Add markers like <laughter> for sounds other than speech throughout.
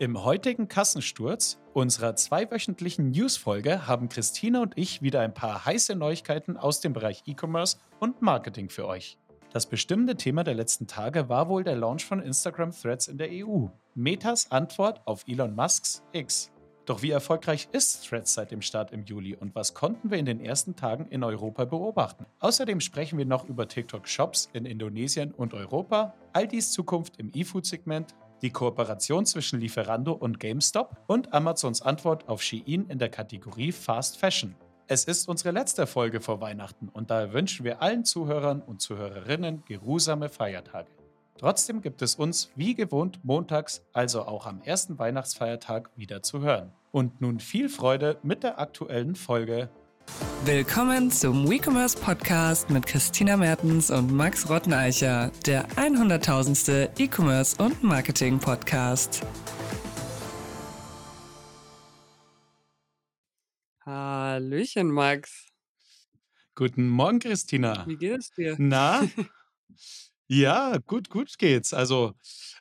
Im heutigen Kassensturz unserer zweiwöchentlichen Newsfolge haben Christina und ich wieder ein paar heiße Neuigkeiten aus dem Bereich E-Commerce und Marketing für euch. Das bestimmende Thema der letzten Tage war wohl der Launch von Instagram Threads in der EU. Metas Antwort auf Elon Musks X. Doch wie erfolgreich ist Threads seit dem Start im Juli und was konnten wir in den ersten Tagen in Europa beobachten? Außerdem sprechen wir noch über TikTok Shops in Indonesien und Europa, Aldis Zukunft im E-Food-Segment, die Kooperation zwischen Lieferando und GameStop und Amazons Antwort auf Shein in der Kategorie Fast Fashion. Es ist unsere letzte Folge vor Weihnachten und daher wünschen wir allen Zuhörern und Zuhörerinnen geruhsame Feiertage. Trotzdem gibt es uns wie gewohnt montags, also auch am ersten Weihnachtsfeiertag, wieder zu hören. Und nun viel Freude mit der aktuellen Folge. Willkommen zum WeCommerce Podcast mit Christina Mertens und Max Rotteneicher, der 100.000. E-Commerce und Marketing Podcast. Hallöchen, Max. Guten Morgen, Christina. Wie geht es dir? Na? <laughs> Ja, gut, gut geht's. Also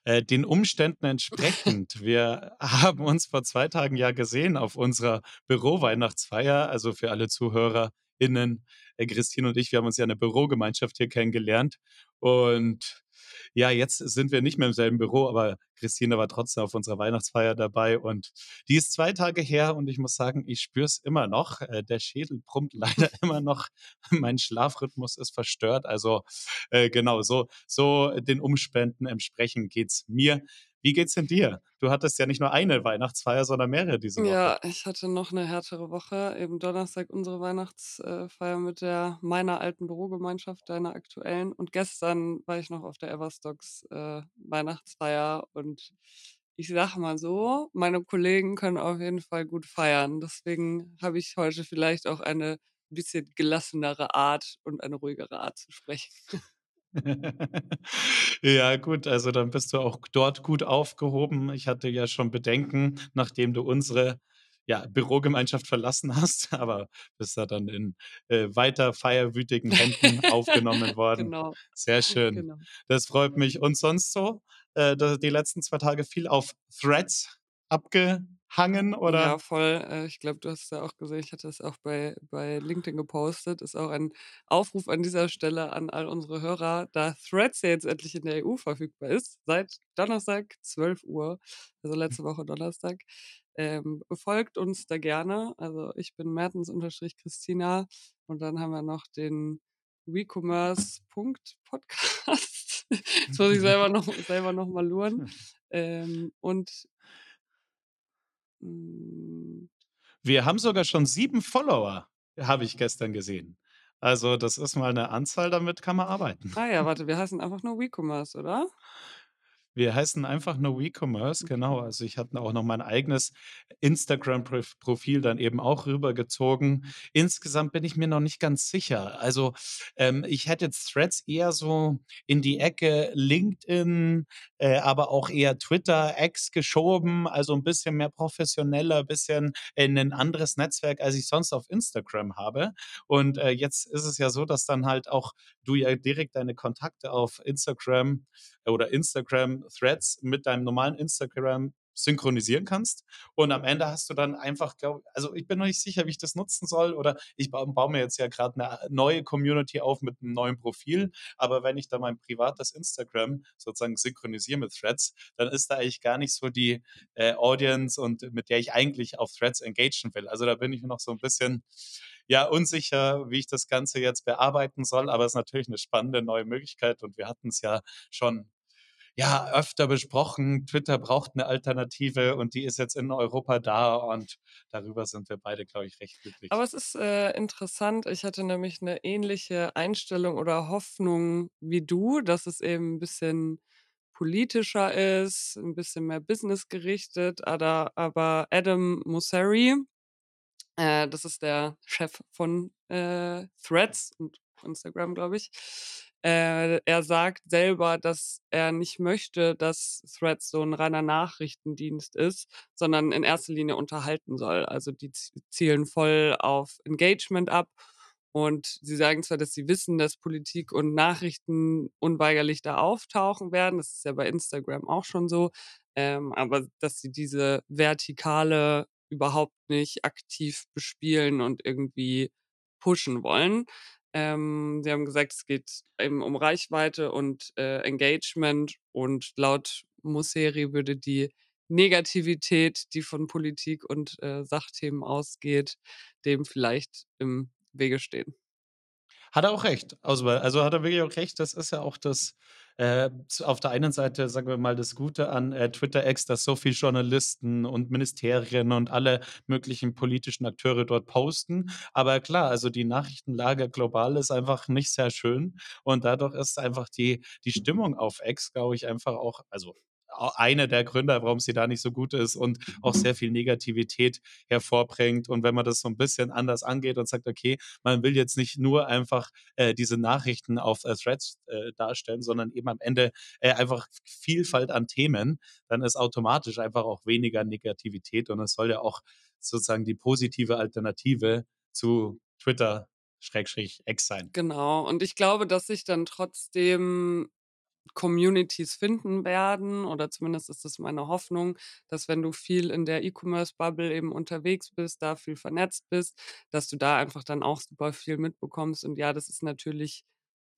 äh, den Umständen entsprechend. <laughs> Wir haben uns vor zwei Tagen ja gesehen auf unserer Büro-Weihnachtsfeier. Also für alle ZuhörerInnen, äh, Christine und ich, wir haben uns ja in der Bürogemeinschaft hier kennengelernt. Und ja, jetzt sind wir nicht mehr im selben Büro, aber Christine war trotzdem auf unserer Weihnachtsfeier dabei und die ist zwei Tage her und ich muss sagen, ich spüre es immer noch. Äh, der Schädel brummt <laughs> leider immer noch. mein Schlafrhythmus ist verstört. Also äh, genau, so, so den Umständen entsprechend geht es mir. Wie geht's denn dir? Du hattest ja nicht nur eine Weihnachtsfeier, sondern mehrere diese Woche. Ja, ich hatte noch eine härtere Woche. Eben Donnerstag unsere Weihnachtsfeier mit der meiner alten Bürogemeinschaft, deiner aktuellen. Und gestern war ich noch auf der Everstocks äh, Weihnachtsfeier und ich sage mal so, meine Kollegen können auf jeden Fall gut feiern. Deswegen habe ich heute vielleicht auch eine bisschen gelassenere Art und eine ruhigere Art zu sprechen. <laughs> Ja, gut, also dann bist du auch dort gut aufgehoben. Ich hatte ja schon Bedenken, nachdem du unsere ja, Bürogemeinschaft verlassen <laughs> hast, aber bist da dann in äh, weiter feierwütigen Händen aufgenommen <laughs> worden. Genau, Sehr schön. genau. Das freut mich. Und sonst so? Äh, die letzten zwei Tage viel auf Threads abgehangen oder? Ja, voll. Äh, ich glaube, du hast es ja auch gesehen, ich hatte es auch bei, bei LinkedIn gepostet. Ist auch ein Aufruf an dieser Stelle an all unsere Hörer, da Threads ja jetzt endlich in der EU verfügbar ist, seit Donnerstag 12 Uhr, also letzte Woche Donnerstag. Ähm, folgt uns da gerne. Also ich bin Mertens-Christina und dann haben wir noch den WeCommerce.podcast. <laughs> Jetzt muss ich selber noch, selber noch mal luren. <laughs> Ähm, und Wir haben sogar schon sieben Follower, habe ich gestern gesehen. Also das ist mal eine Anzahl, damit kann man arbeiten. Ah ja, <laughs> warte, wir heißen einfach nur WeCommerce, oder? Wir heißen einfach nur WeCommerce, genau. Okay. Also ich hatte auch noch mein eigenes Instagram-Profil dann eben auch rübergezogen. Insgesamt bin ich mir noch nicht ganz sicher. Also ähm, ich hätte jetzt Threads eher so in die Ecke LinkedIn, äh, aber auch eher Twitter, X geschoben. Also ein bisschen mehr professioneller, ein bisschen in ein anderes Netzwerk, als ich sonst auf Instagram habe. Und äh, jetzt ist es ja so, dass dann halt auch du ja direkt deine Kontakte auf Instagram oder Instagram Threads mit deinem normalen Instagram synchronisieren kannst. Und am Ende hast du dann einfach, glaube also ich bin noch nicht sicher, wie ich das nutzen soll. Oder ich baue, baue mir jetzt ja gerade eine neue Community auf mit einem neuen Profil. Aber wenn ich da mein privates Instagram sozusagen synchronisiere mit Threads, dann ist da eigentlich gar nicht so die äh, Audience und mit der ich eigentlich auf Threads engagen will. Also da bin ich noch so ein bisschen ja, unsicher, wie ich das Ganze jetzt bearbeiten soll, aber es ist natürlich eine spannende neue Möglichkeit und wir hatten es ja schon ja, öfter besprochen. Twitter braucht eine Alternative und die ist jetzt in Europa da und darüber sind wir beide, glaube ich, recht glücklich. Aber es ist äh, interessant. Ich hatte nämlich eine ähnliche Einstellung oder Hoffnung wie du, dass es eben ein bisschen politischer ist, ein bisschen mehr businessgerichtet. Aber, aber Adam Mosseri, Äh, das ist der Chef von äh, Threads und Instagram, glaube ich. Äh, er sagt selber, dass er nicht möchte, dass Threads so ein reiner Nachrichtendienst ist, sondern in erster Linie unterhalten soll. Also die zielen voll auf Engagement ab. Und sie sagen zwar, dass sie wissen, dass Politik und Nachrichten unweigerlich da auftauchen werden. Das ist ja bei Instagram auch schon so. ähm, aber dass sie diese Vertikale überhaupt nicht aktiv bespielen und irgendwie pushen wollen. Ähm, sie haben gesagt, es geht eben um Reichweite und, äh, Engagement und laut Mosseri würde die Negativität, die von Politik und, äh, Sachthemen ausgeht, dem vielleicht im Wege stehen. Hat er auch recht. Also, also, hat er wirklich auch recht. Das ist ja auch das, äh, auf der einen Seite, sagen wir mal, das Gute an, äh, Twitter X, dass so viel Journalisten und Ministerien und alle möglichen politischen Akteure dort posten. Aber klar, also, die Nachrichtenlage global ist einfach nicht sehr schön und dadurch ist einfach die die Stimmung auf X, glaube ich, einfach auch also, einer der Gründe, warum sie da nicht so gut ist und auch sehr viel Negativität hervorbringt. Und wenn man das so 'n bisschen anders angeht und sagt: „Okay, man will jetzt nicht nur einfach, äh, diese Nachrichten auf, äh, Threads, äh, darstellen, sondern eben am Ende, äh, einfach Vielfalt an Themen“, dann ist automatisch einfach auch weniger Negativität und es soll ja auch sozusagen die positive Alternative zu Twitter Schrägstrich X sein. Genau. Und ich glaube, dass sich dann trotzdem Communities finden werden oder zumindest ist das meine Hoffnung, dass wenn du viel in der E-Commerce-Bubble eben unterwegs bist, da viel vernetzt bist, dass du da einfach dann auch super viel mitbekommst. Und ja, das ist natürlich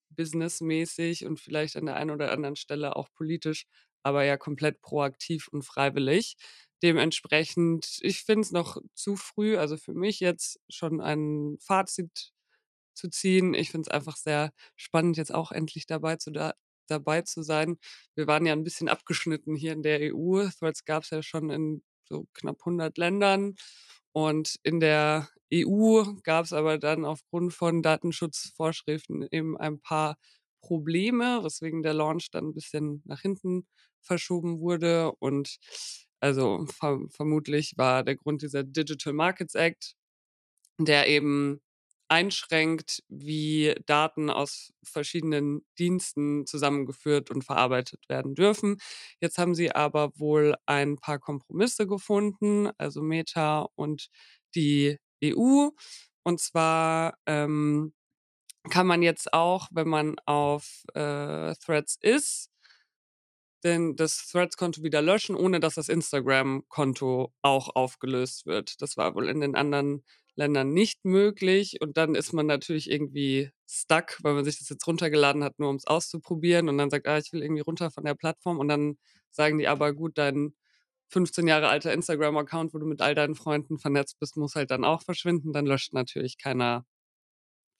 businessmäßig und vielleicht an der einen oder anderen Stelle auch politisch, aber ja komplett proaktiv und freiwillig. Dementsprechend, ich finde es noch zu früh, also für mich jetzt schon ein Fazit zu ziehen. Ich finde es einfach sehr spannend, jetzt auch endlich dabei zu da dabei zu sein. Wir waren ja 'n bisschen abgeschnitten hier in der EU. Threads gab's ja schon in so knapp 100 Ländern und in der EU gab's aber dann aufgrund von Datenschutzvorschriften eben ein paar Probleme, weswegen der Launch dann 'n bisschen nach hinten verschoben wurde. Und also, verm vermutlich war der Grund dieser Digital Markets Act, der eben einschränkt, wie Daten aus verschiedenen Diensten zusammengeführt und verarbeitet werden dürfen. Jetzt haben sie aber wohl ein paar Kompromisse gefunden, also Meta und die EU. Und zwar, ähm, kann man jetzt auch, wenn man auf, äh, Threads ist denn das Threads-Konto wieder löschen, ohne dass das Instagram-Konto auch aufgelöst wird. Das war wohl in den anderen Ländern nicht möglich und dann ist man natürlich irgendwie stuck, weil man sich das jetzt runtergeladen hat, nur um's auszuprobieren und dann sagt: „Ah, ich will irgendwie runter von der Plattform.“ Und dann sagen die aber: „Gut, dein 15 Jahre alter Instagram-Account, wo du mit all deinen Freunden vernetzt bist, muss halt dann auch verschwinden.“ Dann löscht natürlich keiner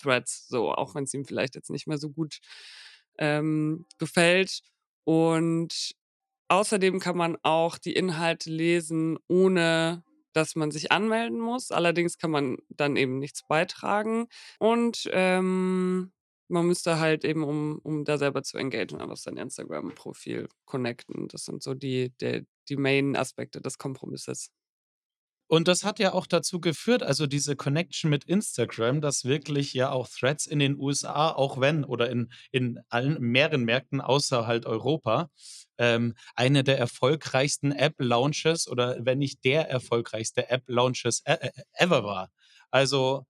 Threads so, auch wenn's ihm vielleicht jetzt nicht mehr so gut, ähm, gefällt. Und außerdem kann man auch die Inhalte lesen, ohne dass man sich anmelden muss. Allerdings kann man dann eben nichts beitragen und, ähm, man müsste halt eben, um um da selber zu engagen, einfach sein Instagram-Profil connecten. Das sind so die der die Main-Aspekte des Kompromisses. Und das hat ja auch dazu geführt also, diese Connection mit Instagram, dass wirklich ja auch Threads in den USA, auch wenn oder in in allen mehreren Märkten außer halt Europa, ähm, eine der erfolgreichsten App-Launches oder wenn nicht der erfolgreichste App-Launches e e ever war. Also,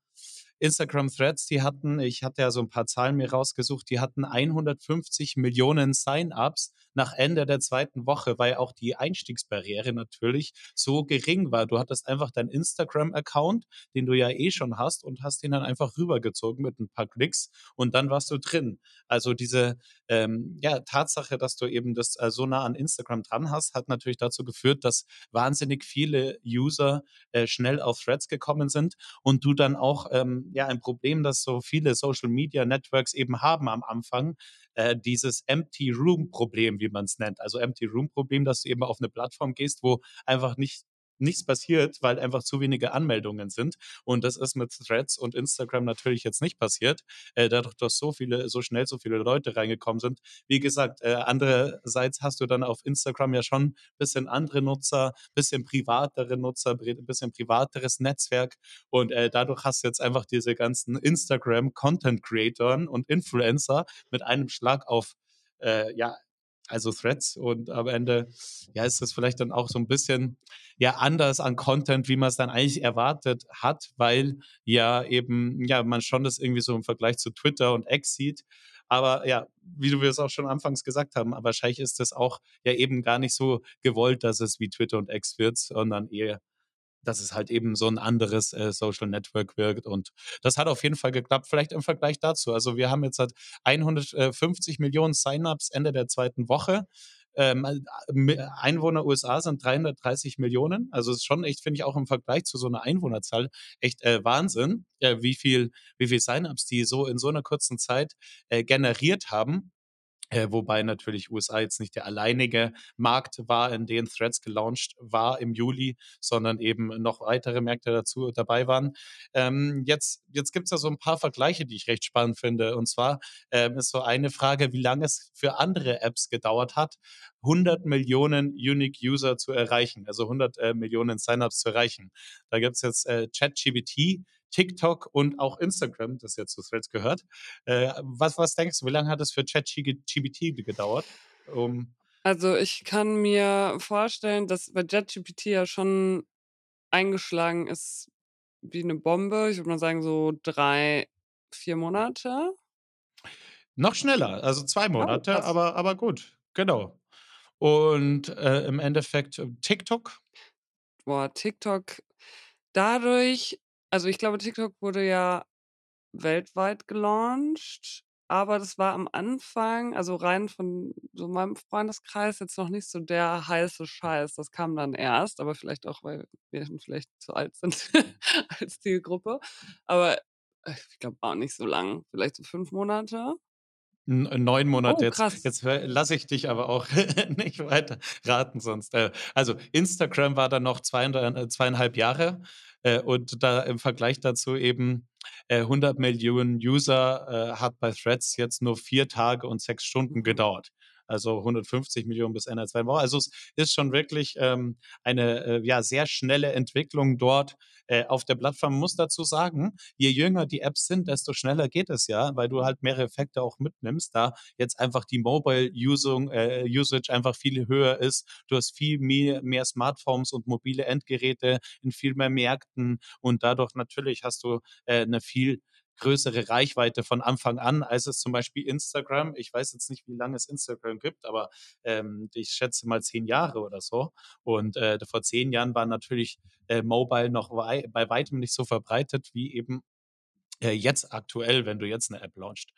Instagram Threads, die hatten ich hatte ja so 'n paar Zahlen mir rausgesucht, die hatten 150.000.000 Sign-ups nach Ende der 2. Woche, weil auch die Einstiegsbarriere natürlich so gering war. Du hattest einfach deinen Instagram-Account, den du ja eh schon hast und hast den dann einfach rübergezogen mit 'n paar Klicks und dann warst du drin. Also, diese, ähm, ja, Tatsache, dass du eben das, äh, so nah an Instagram dran hast, hat natürlich dazu geführt, dass wahnsinnig viele User, äh, schnell auf Threads gekommen sind und du dann auch, ähm, ja, ein Problem, das so viele Social-Media-Networks eben haben am Anfang, äh, dieses Empty-Room-Problem, wie man's nennt. Also, Empty-Room-Problem, dass du eben auf 'ne Plattform gehst, wo einfach nicht nichts passiert, weil einfach zu wenige Anmeldungen sind. Und das ist mit Threads und Instagram natürlich jetzt nicht passiert, äh, dadurch, dass so viele so schnell so viele Leute reingekommen sind. Wie gesagt, äh, andererseits hast du dann auf Instagram ja schon bisschen andere Nutzer, bisschen privatere Nutzer, bri bisschen privateres Netzwerk und, äh, dadurch hast du jetzt einfach diese ganzen Instagram-Content-Creatoren und Influencer mit einem Schlag auf, äh, ja also Threads und am Ende, ja, ist das vielleicht dann auch so ein bisschen, ja, anders an Content, wie man es dann eigentlich erwartet hat, weil ja eben, ja, man schon das irgendwie so im Vergleich zu Twitter und X sieht. Aber ja, wie du es auch schon anfangs gesagt haben, wahrscheinlich ist das auch ja eben gar nicht so gewollt, dass es wie Twitter und X wird, sondern eher dass es halt eben so ein anderes, äh, Social Network wirkt und das hat auf jeden Fall geklappt. Vielleicht im Vergleich dazu. Also, wir haben jetzt halt 150.000.000 Sign-ups Ende der zweiten Woche. Ähm, Einwohner USA sind 330.000.000. Also, ist schon echt, finde ich, auch im Vergleich zu so einer Einwohnerzahl echt, äh, Wahnsinn, äh, wie viel wie viel Sign-ups die so in so einer kurzen Zeit, äh, generiert haben. Äh, wobei natürlich USA jetzt nicht der alleinige Markt war, in den Threads gelauncht war im Juli, sondern eben noch weitere Märkte dazu dabei waren. Ähm, jetzt jetzt gibt es da so ein paar Vergleiche, die ich recht spannend finde. Und zwar ähm, ist so eine Frage, wie lange es für andere Apps gedauert hat, 100 Millionen Unique User zu erreichen, also 100 äh, Millionen Signups zu erreichen. Da gibt es jetzt äh, ChatGPT, TikTok und auch Instagram, das jetzt zu Threads gehört. Äh, was, was denkst du, wie lange hat es für ChatGPT gedauert? Um Also, ich kann mir vorstellen, dass bei ChatGPT ja schon eingeschlagen ist wie eine Bombe. Ich würde mal sagen, so 3, 4 Monate. noch schneller, also zwei Oh, Monate, krass. aber, aber gut, genau. Und äh, im Endeffekt äh, TikTok, Boah, TikTok dadurch also, ich glaube, TikTok wurde ja weltweit gelauncht, aber das war am Anfang also, rein von so meinem Freundeskreis jetzt noch nicht so der heiße Scheiß. Das kam dann erst, aber vielleicht auch, weil wir vielleicht zu alt sind <laughs> als Zielgruppe. Aber, äh, ich glaube auch nicht so lang, vielleicht so 5 Monate. N 9 Monate. Oh, Jetzt krass. jetzt lasse ich dich aber auch <laughs> nicht weiter raten, sonst äh, also, Instagram war dann noch zweieinhalb äh, 2,5 Jahre, äh, und da im Vergleich dazu eben, äh, 100.000.000 User, äh, hat bei Threads jetzt nur 4 Tage und 6 Stunden Mhm. gedauert. Also, 150.000.000 bis Ende der zweiten Woche. Also, es ist schon wirklich, ähm, eine, äh, ja, sehr schnelle Entwicklung dort, äh, auf der Plattform. Man muss dazu sagen, je jünger die Apps sind, desto schneller geht es ja, weil du halt mehrere Effekte auch mitnimmst, da jetzt einfach die Mobile-Usung äh, einfach viel höher ist. Du hast viel mehr mehr Smartphones und mobile Endgeräte in viel mehr Märkten und dadurch natürlich hast du, äh, 'ne viel größere Reichweite von Anfang an, als es zum Beispiel Instagram ich weiß jetzt nicht, wie lange es Instagram gibt, aber, ähm, ich schätze mal 10 Jahre oder so. Und, äh, vor 10 Jahren war natürlich, äh, Mobile noch wei bei weitem nicht so verbreitet wie eben äh, jetzt aktuell, wenn du jetzt 'ne App launcht.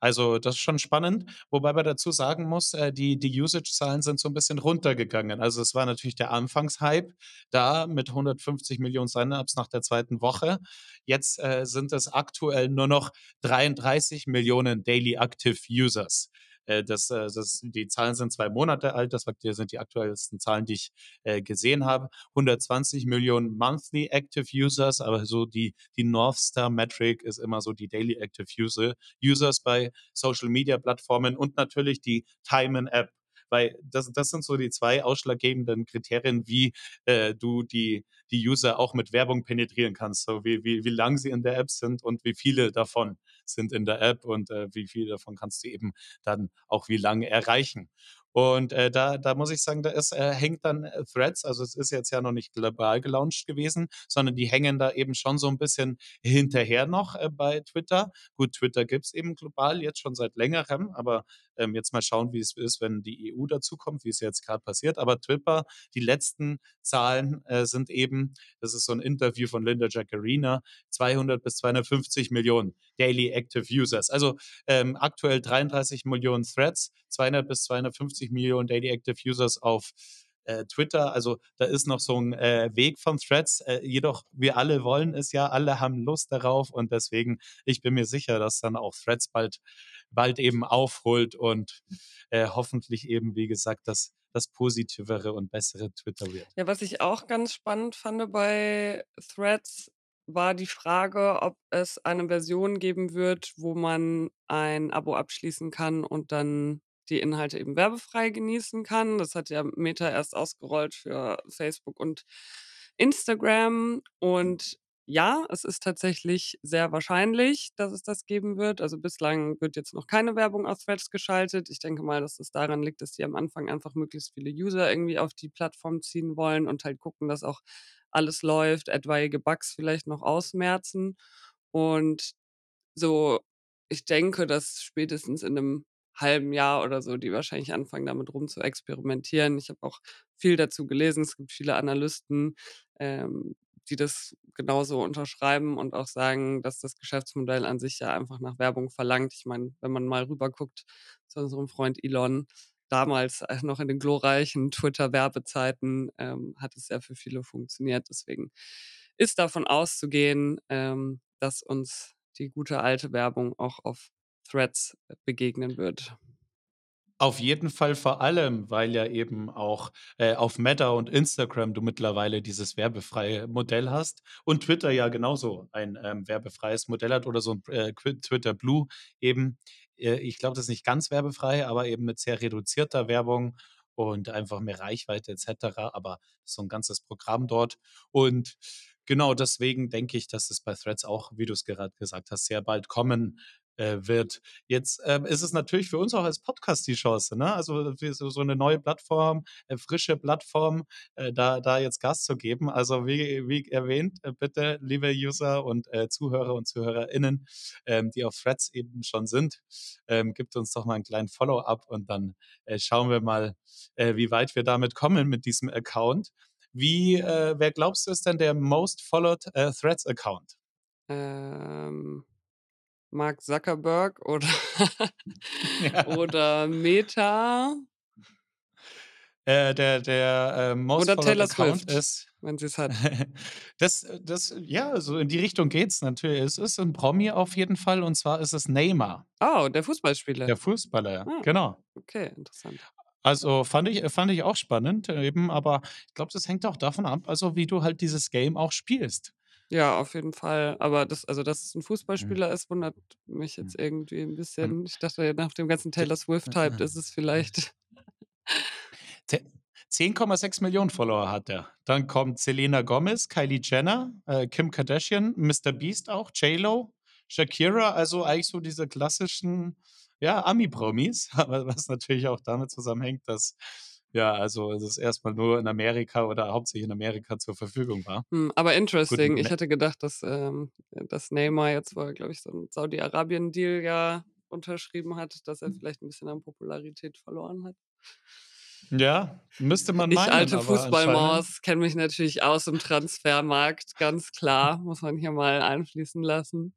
Also, das ist schon spannend, wobei man dazu sagen muss, äh, die die Usage-Zahlen sind so 'n bisschen runtergegangen. Also, es war natürlich der Anfangshype da mit 150.000.000 Sign-ups nach der zweiten Woche. Jetzt, äh, sind es aktuell nur noch 33.000.000 Daily Active Users. Äh, das äh, das die Zahlen sind 2 Monate alt, das sind die aktuellsten Zahlen, die ich, äh, gesehen habe. 120.000.000 Monthly Active Users, aber so die die North Star Metric ist immer so die Daily Active User Users bei Social Media Plattformen und natürlich die Time in App, weil das das sind so die 2 ausschlaggebenden Kriterien, wie, äh, du die die User auch mit Werbung penetrieren kannst, so wie wie wie lang sie in der App sind und wie viele davon sind in der App und, äh, wie viele davon kannst du eben dann auch wie lange erreichen. Und, äh, da da muss ich sagen, da ist äh, hängt dann, äh, Threads also, es ist jetzt ja noch nicht global gelauncht gewesen, sondern die hängen da eben schon so 'n bisschen hinterher noch, äh, bei Twitter. Gut, Twitter gibt's eben global jetzt schon seit Längerem, aber, ähm, jetzt mal schauen, wie es ist, wenn die EU dazukommt, wie es jetzt grad passiert. Aber Twitter, die letzten Zahlen, äh, sind eben das ist so 'n Interview von Linda Jaccarina, 200 bis 250.000.000 Daily Active Users. Also, ähm, aktuell 33.000.000 Threads, 200 bis 250.000.000 Daily Active Users auf, äh, Twitter. Also, da ist noch so 'n, äh, Weg von Threads. Äh, jedoch wir alle wollen es ja, alle haben Lust darauf und deswegen ich bin mir sicher, dass dann auch Threads bald bald eben aufholt und, äh, hoffentlich eben, wie gesagt, das das positivere und bessere Twitter wird. Ja, was ich auch ganz spannend fand bei Threads, war die Frage, ob es eine Version geben wird, wo man ein Abo abschließen kann und dann die Inhalte eben werbefrei genießen kann. Das hat ja Meta erst ausgerollt für Facebook und Instagram und ja, es ist tatsächlich sehr wahrscheinlich, dass es das geben wird. Also, bislang wird jetzt noch keine Werbung auf Threads geschaltet. Ich denke mal, dass das daran liegt, dass die am Anfang einfach möglichst viele User irgendwie auf die Plattform ziehen wollen und halt gucken, dass auch alles läuft, etwaige Bugs vielleicht noch ausmerzen. Und so ich denke, dass spätestens in 'nem halben Jahr oder so die wahrscheinlich anfangen, damit rumzuexperimentieren. Ich habe auch viel dazu gelesen. Es gibt viele Analysten, ähm, die das genauso unterschreiben und auch sagen, dass das Geschäftsmodell an sich ja einfach nach Werbung verlangt. Ich meine, wenn man mal rüberguckt zu unserem Freund Elon, damals, äh, noch in den glorreichen Twitter-Werbezeiten, ähm, hat es ja für viele funktioniert. Deswegen ist davon auszugehen, ähm, dass uns die gute alte Werbung auch auf Threads, äh, begegnen wird. Auf jeden Fall, vor allem, weil ja eben auch, äh, auf Meta und Instagram du mittlerweile dieses werbefreie Modell hast und Twitter ja genauso ein, ähm, werbefreies Modell hat oder so 'n, äh, Twitter Blue eben. Äh, ich glaube, das ist nicht ganz werbefrei, aber eben mit sehr reduzierter Werbung und einfach mehr Reichweite et cetera, aber so 'n ganzes Programm dort. Und genau deswegen denke ich, dass es bei Threads auch, wie du's grad gesagt hast, sehr bald kommen, äh, wird. Jetzt, ähm, ist es natürlich für uns auch als Podcast die Chance, ne? Also, so so 'ne neue Plattform, äh, frische Plattform, äh, da da jetzt Gas zu geben. Also, wie wie erwähnt, äh, bitte, liebe User und, äh, Zuhörer und ZuhörerInnen, ähm, die auf Threads eben schon sind, ähm, gebt uns doch mal 'n kleinen Follow-up und dann, schauen wir mal, wie weit wir damit kommen mit diesem Account. Wie, wer glaubst du, ist denn der most followed, äh, Threads-Account? Ähm, Mark Zuckerberg oder <laughs> Ja. oder Meta? Äh, der der, äh, most Oder Taylor Account Swift, ist wenn sie's hat. <laughs> das das ja, so in die Richtung geht's natürlich. Es ist 'n Promi auf jeden Fall und zwar ist es Neymar. Oh, der Fußballspieler. Der Fußballer, Ah, genau. okay, interessant. Also, fand ich fand ich auch spannend eben, aber ich glaube, das hängt auch davon ab, also, wie du halt dieses Game auch spielst. Ja, auf jeden Fall. Aber das also, dass es 'n Mhm. Fußballspieler ist, wundert mich Mhm. jetzt irgendwie 'n Und bisschen. Ich dachte, nach dem ganzen Taylor Swift-Hype ist es vielleicht <laughs> Te 10,6 Millionen Follower hat er. Dann kommt Selena Gomez, Kylie Jenner, äh, Kim Kardashian, MrBeast auch, J.Lo, Shakira, also, eigentlich so diese klassischen, ja, Ami-Promis, <laughs> aber was natürlich auch damit zusammenhängt, dass ja, also, es erst mal nur in Amerika oder hauptsächlich in Amerika zur Verfügung war. Hm, aber Gut, interesting. Ich ne hätte gedacht, dass, ähm dass Neymar jetzt, wo er, glaube ich, so 'n Saudi-Arabien-Deal ja unterschrieben hat, dass er vielleicht 'n bisschen an Popularität verloren hat. Ja, müsste man Ich, meinen, alte aber anscheinend Fußballmaus, kenne mich natürlich aus im Transfermarkt, ganz klar, muss man hier mal einfließen lassen.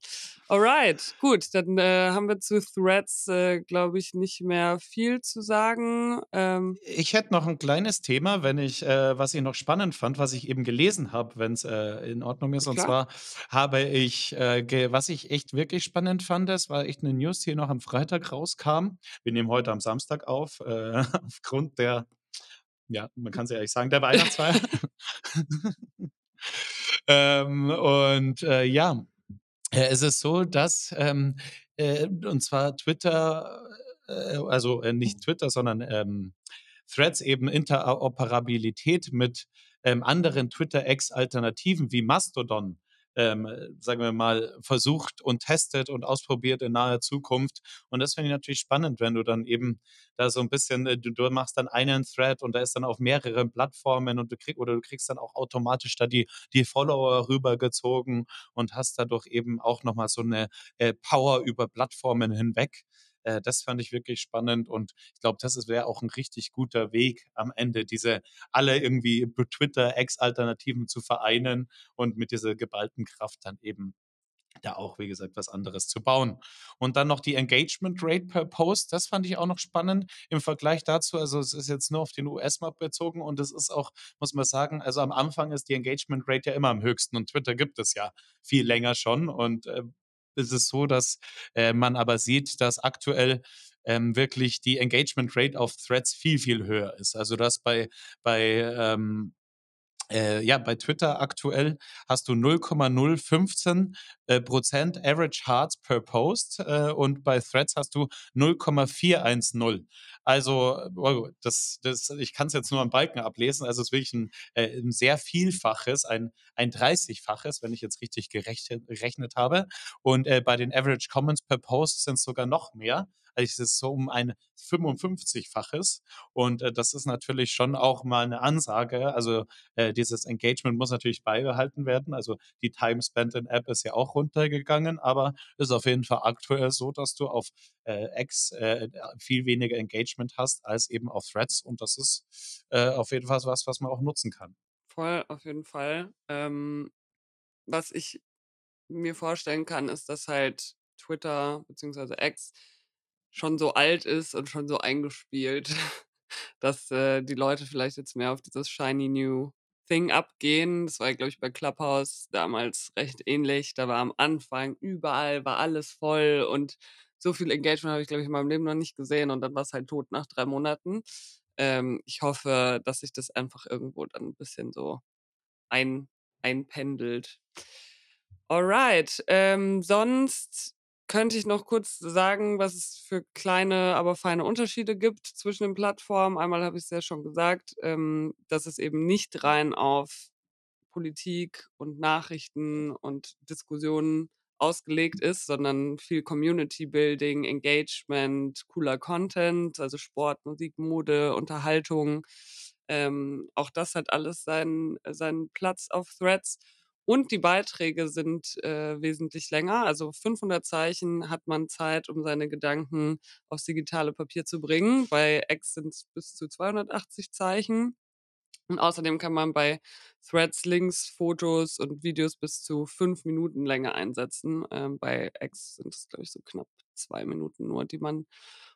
Alright, gut, dann, äh, haben wir zu Threads, äh, glaube ich, nicht mehr viel zu sagen. Ähm Ich hätte noch 'n kleines Thema, wenn ich äh, was ich noch spannend fand, was ich eben gelesen habe, wenn's, äh, in Ordnung ist. Und Klar. zwar habe ich, äh, was ich echt wirklich spannend fand, das war echt 'ne News, die noch am Freitag rauskam. Wir nehmen heute am Samstag auf, äh, <laughs> aufgrund der ja, man kann's ja ehrlich sagen, der Weihnachtsfeier. <laughs> Ähm, und, äh, ja, äh, es ist so, dass, ähm, äh und zwar Twitter, äh also, äh, nicht Twitter, sondern, ähm, Threads eben Interoperabilität mit, ähm, anderen Twitter-X-Alternativen wie Mastodon, ähm, sagen wir mal, versucht und testet und ausprobiert in naher Zukunft. Und das finde ich natürlich spannend, wenn du dann eben da so 'n bisschen äh, du du machst dann einen Thread und der ist dann auf mehreren Plattformen und du krieg oder du kriegst dann auch automatisch da die die Follower rübergezogen und hast dadurch eben auch noch mal so 'ne, äh, Power über Plattformen hinweg. Äh, das fand ich wirklich spannend und ich glaube, das wäre auch 'n richtig guter Weg am Ende, diese alle irgendwie be Twitter-X-Alternativen zu vereinen und mit dieser geballten Kraft dann eben da auch, wie gesagt, was anderes zu bauen. Und dann noch die Engagement Rate per Post, das fand ich auch noch spannend im Vergleich dazu. Also, es ist jetzt nur auf den US-Markt bezogen und es ist auch, muss man sagen also, am Anfang ist die Engagement Rate ja immer am höchsten und Twitter gibt es ja viel länger schon. Und, äh, es ist so, dass, äh, man aber sieht, dass aktuell, ähm, wirklich die Engagement Rate auf Threads viel, viel höher ist. Also, dass bei bei, ähm, äh, ja, bei Twitter aktuell hast du 0,015, äh, Prozent Average Hearts per Post, äh, und bei Threads hast du 0,410. Also, oh, das das ich kann's jetzt nur am Balken ablesen. Also, es ist wirklich 'n äh, 'n sehr Vielfaches, ein ein Dreißigfaches, wenn ich jetzt richtig gerechnet rechnet habe. Und, äh, bei den Average Comments per Post sind's sogar noch mehr. Also, es ist so um ein 55-faches. Und, äh, das ist natürlich schon auch mal 'ne Ansage. Also, äh, dieses Engagement muss natürlich beibehalten werden. Also, die Time spent in App ist ja auch runtergegangen, aber ist auf jeden Fall aktuell so, dass du auf, äh, X, äh, viel weniger Engagement hast als eben auf Threads. Und das ist, äh, auf jeden Fall was, was man auch nutzen kann. Voll, auf jeden Fall. Ähm, was ich mir vorstellen kann, ist, dass halt Twitter beziehungsweise X schon so alt ist und schon so eingespielt, <laughs> dass, äh, die Leute vielleicht jetzt mehr auf dieses shiny new thing abgehen. Das war glaube ich, bei Clubhouse damals recht ähnlich. Da war am Anfang überall war alles voll und so viel Engagement habe ich, glaube ich, in meinem Leben noch nicht gesehen und dann war's halt tot nach 3 Monaten. Ähm, ich hoffe, dass sich das einfach irgendwo dann 'n bisschen so ein einpendelt. Alright, ähm, sonst könnte ich noch kurz sagen, was es für kleine, aber feine Unterschiede gibt zwischen den Plattformen. Einmal habe ich's ja schon gesagt, ähm, dass es eben nicht rein auf Politik und Nachrichten und Diskussionen ausgelegt ist, sondern viel Community Building, Engagement, cooler Content, also Sport, Musik, Mode, Unterhaltung. Ähm, auch das hat alles seinen seinen Platz auf Threads. Und die Beiträge sind, äh, wesentlich länger. Also 500 Zeichen hat man Zeit, um seine Gedanken aufs digitale Papier zu bringen. Bei X sind's bis zu 280 Zeichen. Und außerdem kann man bei Threads Links, Fotos und Videos bis zu 5 Minuten Länge einsetzen. Ähm, bei X sind es, glaube ich, so knapp 2 Minuten nur, die man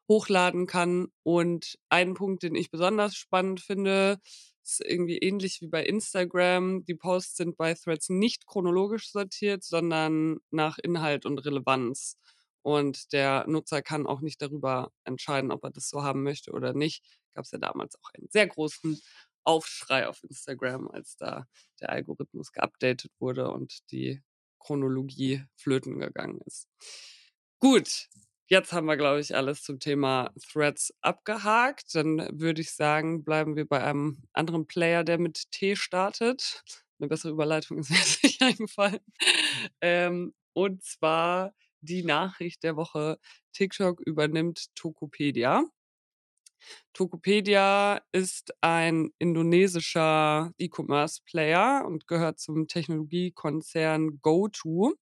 hochladen kann. Und ein Punkt, den ich besonders spannend finde, ist irgendwie ähnlich wie bei Instagram. Die Posts sind bei Threads nicht chronologisch sortiert, sondern nach Inhalt und Relevanz. Und der Nutzer kann auch nicht darüber entscheiden, ob er das so haben möchte oder nicht. Gab's ja damals auch einen sehr großen Aufschrei auf Instagram, als da der Algorithmus geupdatet wurde und die Chronologie flöten gegangen ist. Gut, jetzt haben wir, glaube ich, alles zum Thema Threads abgehakt. Dann würde ich sagen, bleiben wir bei einem anderen Player, der mit T startet. 'Ne bessere Überleitung ist <laughs> mir nicht eingefallen. Ähm, und zwar die Nachricht der Woche: TikTok übernimmt Tokopedia. Tokopedia ist ein indonesischer E-Commerce-Player und gehört zum Technologiekonzern GoTo.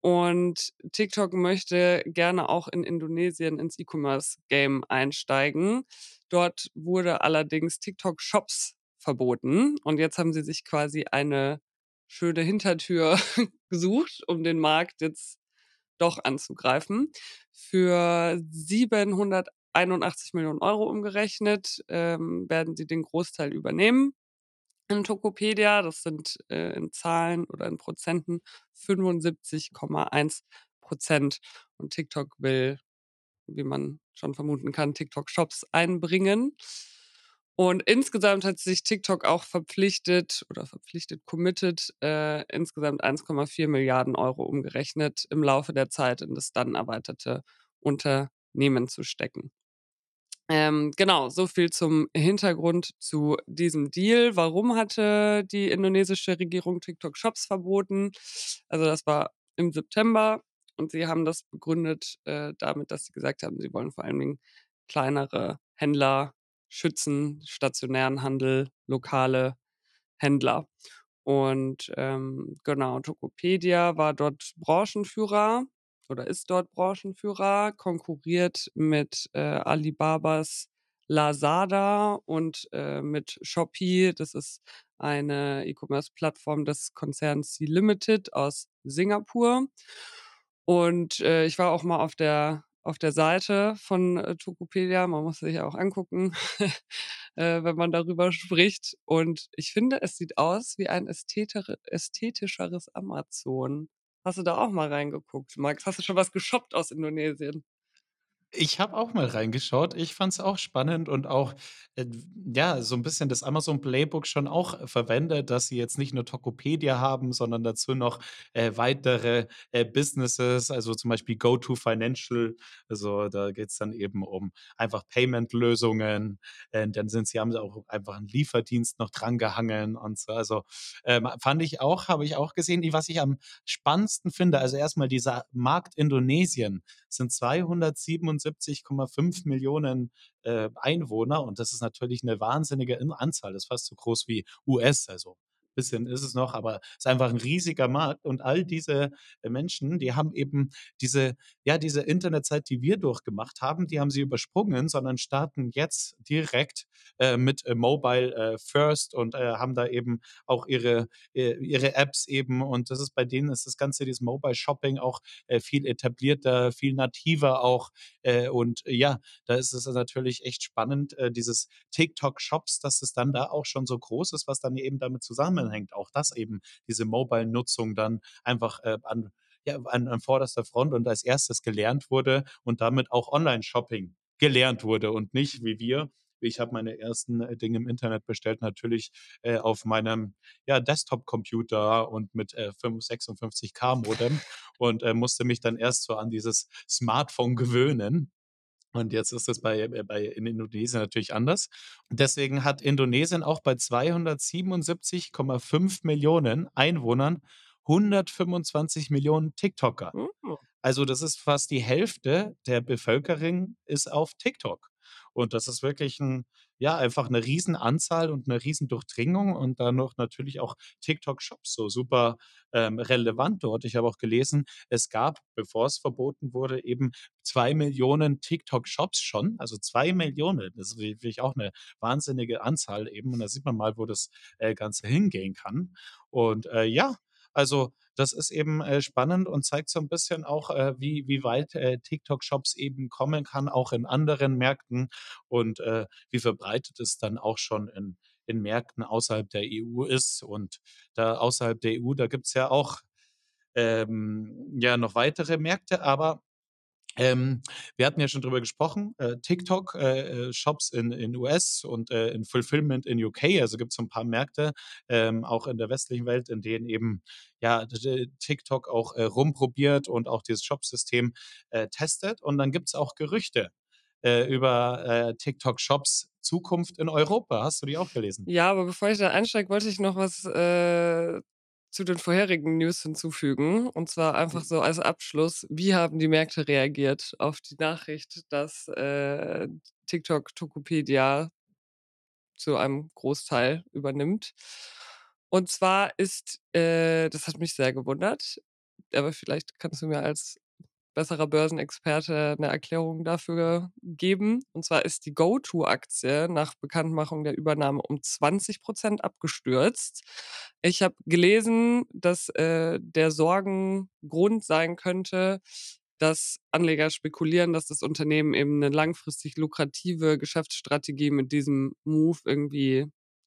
Und TikTok möchte gerne auch in Indonesien ins E-Commerce-Game einsteigen. Dort wurde allerdings TikTok Shops verboten. Und jetzt haben sie sich quasi eine schöne Hintertür <laughs> gesucht, um den Markt jetzt doch anzugreifen. Für 781.000.000 € umgerechnet, ähm, werden sie den Großteil übernehmen in Tokopedia. Das sind, äh, in Zahlen oder in Prozenten 75,1 %. Und TikTok will, wie man schon vermuten kann, TikTok Shops einbringen. Und insgesamt hat sich TikTok auch verpflichtet oder verpflichtet committed, äh, insgesamt 1,4 Milliarden € umgerechnet im Laufe der Zeit in das dann erweiterte Unternehmen zu stecken. Ähm, genau, so viel zum Hintergrund zu diesem Deal. Warum hatte die indonesische Regierung TikTok Shops verboten? Also, das war im September und sie haben das begründet, äh, damit, dass sie gesagt haben, sie wollen vor allen Dingen kleinere Händler schützen, stationären Handel, lokale Händler. Und, ähm, genau, Tokopedia war dort Branchenführer oder ist dort Branchenführer, konkurriert mit, äh, Alibabas Lazada und, äh, mit Shopee. Das ist eine E-Commerce-Plattform des Konzerns Sea-Limited aus Singapur. Und, äh, ich war auch mal auf der auf der Seite von, äh, Tokopedia. Man muss sich ja auch angucken, <laughs> äh, wenn man darüber spricht. Und ich finde, es sieht aus wie ein ästhetischeres Amazon. Hast du da auch mal reingeguckt, Max? Hast du schon was geshoppt aus Indonesien? Ich habe auch mal reingeschaut. Ich fand es auch spannend und auch, äh, ja, so ein bisschen das Amazon-Playbook schon auch äh, verwendet, dass sie jetzt nicht nur Tokopedia haben, sondern dazu noch, äh, weitere, äh, Businesses, also zum Beispiel GoTo Financial. Also, da geht's dann eben um einfach Payment-Lösungen. Äh, dann sind sie haben sie auch einfach einen Lieferdienst noch drangehangen und so. Also, ähm, fand ich auch habe ich auch gesehen. Was ich am spannendsten finde also erstmal dieser Markt Indonesien sind 277,5 Millionen äh, Einwohner und das ist natürlich eine wahnsinnige In Anzahl. Das ist fast so groß wie US, also bisschen ist es noch, aber es ist einfach ein riesiger Markt und all diese, äh, Menschen, die haben eben diese ja, diese Internetzeit, die wir durchgemacht haben, die haben sie übersprungen, sondern starten jetzt direkt, äh, mit, äh, Mobile, äh, First und, äh, haben da eben auch ihre ihre Apps eben und das ist bei denen ist das Ganze, dieses Mobile Shopping auch, viel etablierter, viel nativer auch, und ja, da ist es natürlich echt spannend, dieses TikTok Shops, dass es dann da auch schon so groß ist, was dann eben damit zusammenhängt. Auch dass eben diese Mobile-Nutzung dann einfach, äh, an ja, an an vorderster Front und als Erstes gelernt wurde und damit auch Online-Shopping gelernt wurde und nicht wie wir. Ich habe meine ersten, äh, Dinge im Internet bestellt, natürlich, äh, auf meinem, ja, Desktop-Computer und mit, äh, 5 56K Modem und, äh, musste mich dann erst so an dieses Smartphone gewöhnen. Und jetzt ist es bei äh, bei in Indonesien natürlich anders. Deswegen hat Indonesien auch bei 277,5 Millionen Einwohnern 125 Millionen TikToker. Mhm. Also, das ist fast die Hälfte der Bevölkerung ist auf TikTok. Und das ist wirklich 'n ja, einfach 'ne Riesenanzahl und 'ne Riesendurchdringung und dann noch natürlich auch TikTok-Shops so super, ähm, relevant dort. Ich habe auch gelesen, es gab, bevor's verboten wurde, eben 2.000.000 TikTok-Shops schon, also 2.000.000. Das ist wirklich auch 'ne wahnsinnige Anzahl eben und da sieht man mal, wo das, äh, Ganze hingehen kann. Und, äh, ja, also das ist eben, äh, spannend und zeigt so ein bisschen auch, äh, wie wie weit, äh, TikTok-Shops eben kommen kann, auch in anderen Märkten und, äh, wie verbreitet es dann auch schon in in Märkten außerhalb der EU ist. Und da außerhalb der EU, da gibt's ja auch, ähm, ja, noch weitere Märkte, aber ähm, wir hatten ja schon drüber gesprochen, äh, TikTok, äh, äh, in in US und, äh, in Fulfillment in UK. Also, gibt's so ein paar Märkte, ähm, auch in der westlichen Welt, in denen eben, ja, TikTok auch, äh, rumprobiert und auch dieses Shopsystem, äh, testet. Und dann gibt's auch Gerüchte, über, TikTok-Shops Zukunft in Europa. Hast du die auch gelesen? Ja, aber bevor ich da einsteige, wollte ich noch was, äh, zu den vorherigen News hinzufügen. Und zwar einfach so als Abschluss: Wie haben die Märkte reagiert auf die Nachricht, dass, äh, TikTok Tokopedia zu einem Großteil übernimmt? Und zwar ist äh, das hat mich sehr gewundert, aber vielleicht kannst du mir als besserer Börsenexperte eine Erklärung dafür geben. Und zwar ist die GoTo-Aktie nach Bekanntmachung der Übernahme um 20% abgestürzt. Ich habe gelesen, dass, äh, der Sorgengrund sein könnte, dass Anleger spekulieren, dass das Unternehmen eben eine langfristig lukrative Geschäftsstrategie mit diesem Move irgendwie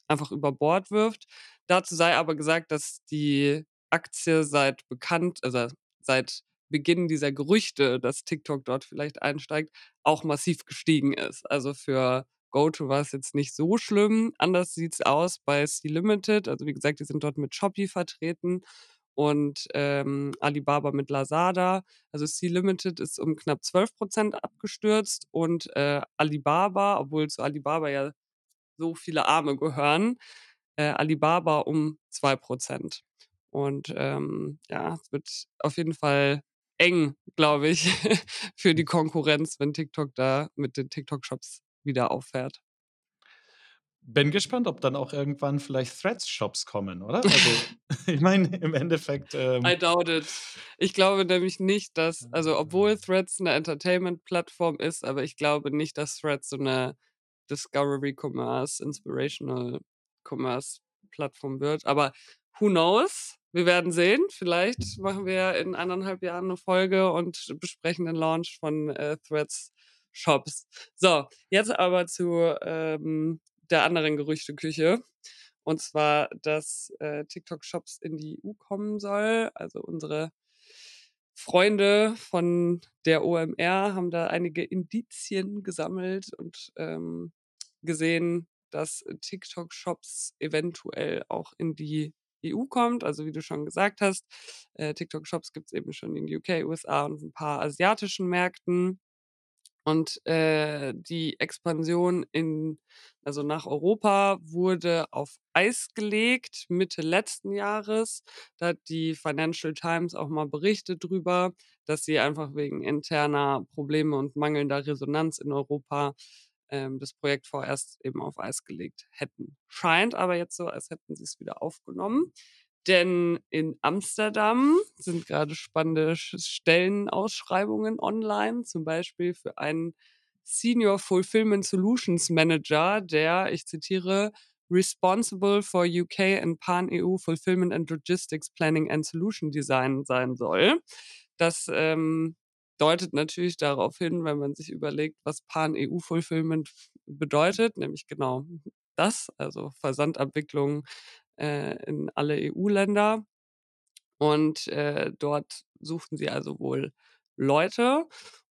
einfach über Bord wirft. Dazu sei aber gesagt, dass die Aktie seit bekannt also, seit Beginn dieser Gerüchte, dass TikTok dort vielleicht einsteigt, auch massiv gestiegen ist. Also, für GoTo war es jetzt nicht so schlimm. Anders sieht's aus bei Sea-Limited. Also, wie gesagt, die sind dort mit Shopee vertreten und, ähm, Alibaba mit Lazada. Also, Sea-Limited ist um knapp 12% abgestürzt und, äh, Alibaba, obwohl zu Alibaba ja so viele Arme gehören, äh, Alibaba um 2% Und, ähm, ja, es wird auf jeden Fall eng, glaube ich, <laughs> für die Konkurrenz, wenn TikTok da mit den TikTok-Shops wieder auffährt. Bin gespannt, ob dann auch irgendwann vielleicht Threads-Shops kommen, oder? Also, <laughs> ich meine, im Endeffekt, I ähm doubt it. Ich glaube nämlich nicht, dass also, obwohl Threads 'ne Entertainment-Plattform ist, aber ich glaube nicht, dass Threads so 'ne Discovery Commerce, Inspirational Commerce Plattform wird. Aber who knows? Wir werden sehen. Vielleicht machen wir in 1,5 Jahren 'ne Folge und besprechen den Launch von, äh, Threads Shops. So, jetzt aber zu, ähm, der anderen Gerüchteküche. Und zwar, dass, äh, TikTok Shops in die EU kommen soll. Also, unsere Freunde von der OMR haben da einige Indizien gesammelt und ähm, gesehen, dass TikTok-Shops eventuell auch in die EU kommt. Also wie du schon gesagt hast, äh, TikTok-Shops gibt es eben schon in UK, USA und ein paar asiatischen Märkten. Und äh, die Expansion in, also nach Europa wurde auf Eis gelegt Mitte letzten Jahres. Da hat die Financial Times auch mal berichtet drüber, dass sie einfach wegen interner Probleme und mangelnder Resonanz in Europa ähm, das Projekt vorerst eben auf Eis gelegt hätten. Scheint aber jetzt so, als hätten sie es wieder aufgenommen. Denn in Amsterdam sind gerade spannende Stellenausschreibungen online, zum Beispiel für einen Senior Fulfillment Solutions Manager, der, ich zitiere, responsible for UK and Pan-EU Fulfillment and Logistics Planning and Solution Design sein soll. Das ähm, deutet natürlich darauf hin, wenn man sich überlegt, was Pan-EU Fulfillment bedeutet, nämlich genau das, also Versandabwicklung äh, in alle EU-Länder. Und äh, dort suchten sie also wohl Leute.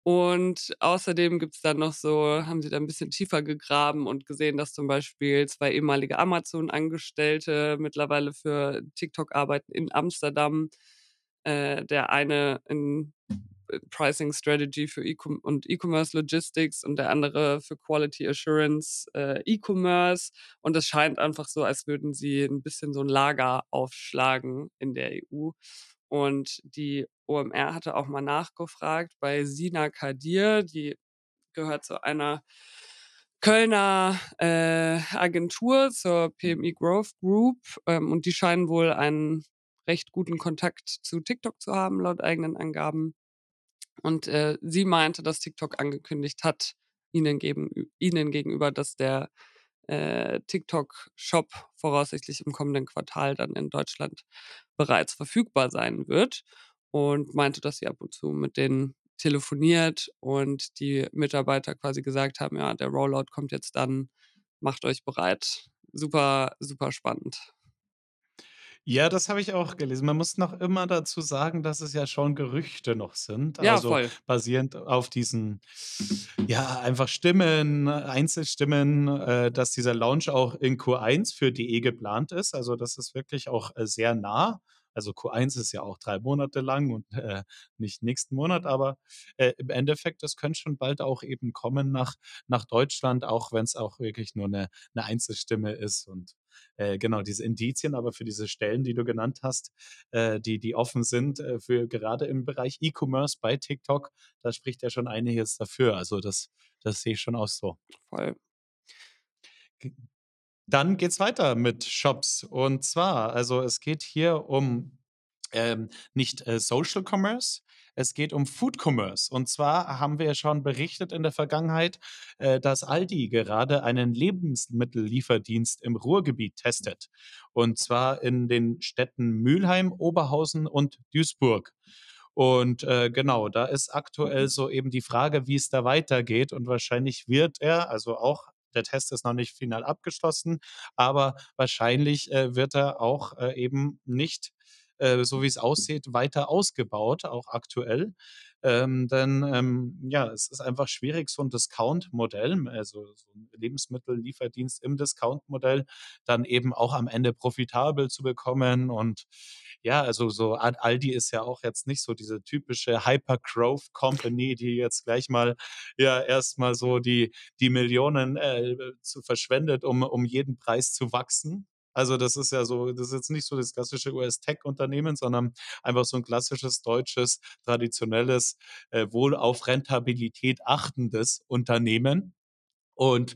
Und außerdem gibt es dann noch so, haben sie da ein bisschen tiefer gegraben und gesehen, dass zum Beispiel zwei ehemalige Amazon-Angestellte mittlerweile für TikTok arbeiten in Amsterdam. Äh, der eine in Pricing Strategy für e und E-Commerce Logistics und der andere für Quality Assurance äh, E-Commerce. Und es scheint einfach so, als würden sie ein bisschen so ein Lager aufschlagen in der EU. Und die OMR hatte auch mal nachgefragt bei Sina Kadir, die gehört zu einer Kölner äh, Agentur zur PMI Growth Group ähm, und die scheinen wohl einen recht guten Kontakt zu TikTok zu haben, laut eigenen Angaben. Und äh, sie meinte, dass TikTok angekündigt hat, ihnen, geben, ihnen gegenüber, dass der äh, TikTok-Shop voraussichtlich im kommenden Quartal dann in Deutschland bereits verfügbar sein wird. Und meinte, dass sie ab und zu mit denen telefoniert und die Mitarbeiter quasi gesagt haben, ja, der Rollout kommt jetzt dann, macht euch bereit. Super, super spannend. Ja, das habe ich auch gelesen. Man muss noch immer dazu sagen, dass es ja schon Gerüchte noch sind, Ja, also voll. basierend auf diesen, ja, einfach Stimmen, Einzelstimmen, äh, dass dieser Launch auch in Q1 für DE geplant ist. Also, das ist wirklich auch, äh, sehr nah. Also, Q1 ist ja auch 3 Monate lang und, äh, nicht nächsten Monat, aber, äh, im Endeffekt, das könnte schon bald auch eben kommen nach nach Deutschland, auch wenn es auch wirklich nur eine 'ne Einzelstimme ist und äh, genau, diese Indizien, aber für diese Stellen, die du genannt hast, äh, die, die offen sind, äh, für gerade im Bereich E-Commerce bei TikTok, da spricht ja schon einiges dafür. Also das, das sehe ich schon auch so. Voll. Dann geht's weiter mit Shops. Und zwar, also es geht hier um ähm, nicht äh, Social Commerce, es geht um Food Commerce. Und zwar haben wir ja schon berichtet in der Vergangenheit, äh, dass Aldi gerade einen Lebensmittellieferdienst im Ruhrgebiet testet. Und zwar in den Städten Mülheim, Oberhausen und Duisburg. Und äh, genau, da ist aktuell so eben die Frage, wie es da weitergeht. Und wahrscheinlich wird er, also auch der Test ist noch nicht final abgeschlossen, aber wahrscheinlich äh, wird er auch äh, eben nicht äh, so wie es aussieht, weiter ausgebaut, auch aktuell. Ähm, denn ähm, ja, es ist einfach schwierig, so ein Discount-Modell, also so ein Lebensmittellieferdienst im Discount-Modell, dann eben auch am Ende profitabel zu bekommen. Und ja, also so Al- Aldi ist ja auch jetzt nicht so diese typische Hyper-Growth-Company, die jetzt gleich mal ja erstmal so die, die Millionen äh, zu verschwendet, um, um jeden Preis zu wachsen. Also, das ist ja so das ist jetzt nicht so das klassische US-Tech-Unternehmen, sondern einfach so ein klassisches deutsches, traditionelles, äh, wohl auf Rentabilität achtendes Unternehmen. Und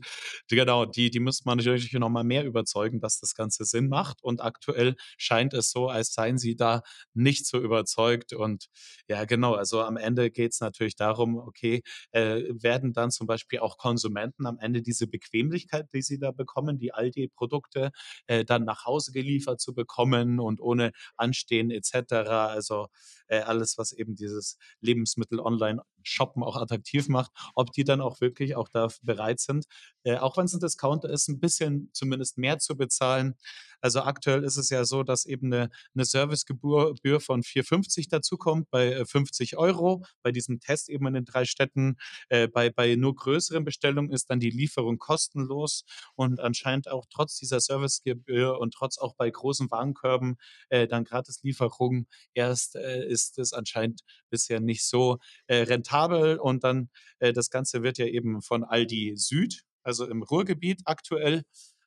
die genau, die die müsste man natürlich noch mal mehr überzeugen, dass das Ganze Sinn macht. Und aktuell scheint es so, als seien sie da nicht so überzeugt. Und ja, genau, also am Ende geht es natürlich darum, okay, äh, werden dann zum Beispiel auch Konsumenten am Ende diese Bequemlichkeit, die sie da bekommen, die Aldi-Produkte, äh, dann nach Hause geliefert zu bekommen und ohne Anstehen et cetera. Also, äh, alles, was eben dieses Lebensmittel online shoppen auch attraktiv macht, ob die dann auch wirklich auch da bereit sind, äh, auch wenn es 'n Discounter ist, 'n bisschen zumindest mehr zu bezahlen. Also, aktuell ist es ja so, dass eben 'ne 'ne Servicegebühr Gebühr von 4,50 dazukommt bei, äh, 50 €, bei diesem Test eben in den 3 Städten. Äh, bei bei nur größeren Bestellungen ist dann die Lieferung kostenlos und anscheinend auch trotz dieser Servicegebühr und trotz auch bei großen Warenkörben, äh, dann Gratislieferung erst, äh, ist es anscheinend bisher nicht so, äh, rentabel und dann das Ganze wird ja eben von Aldi Süd, also im Ruhrgebiet aktuell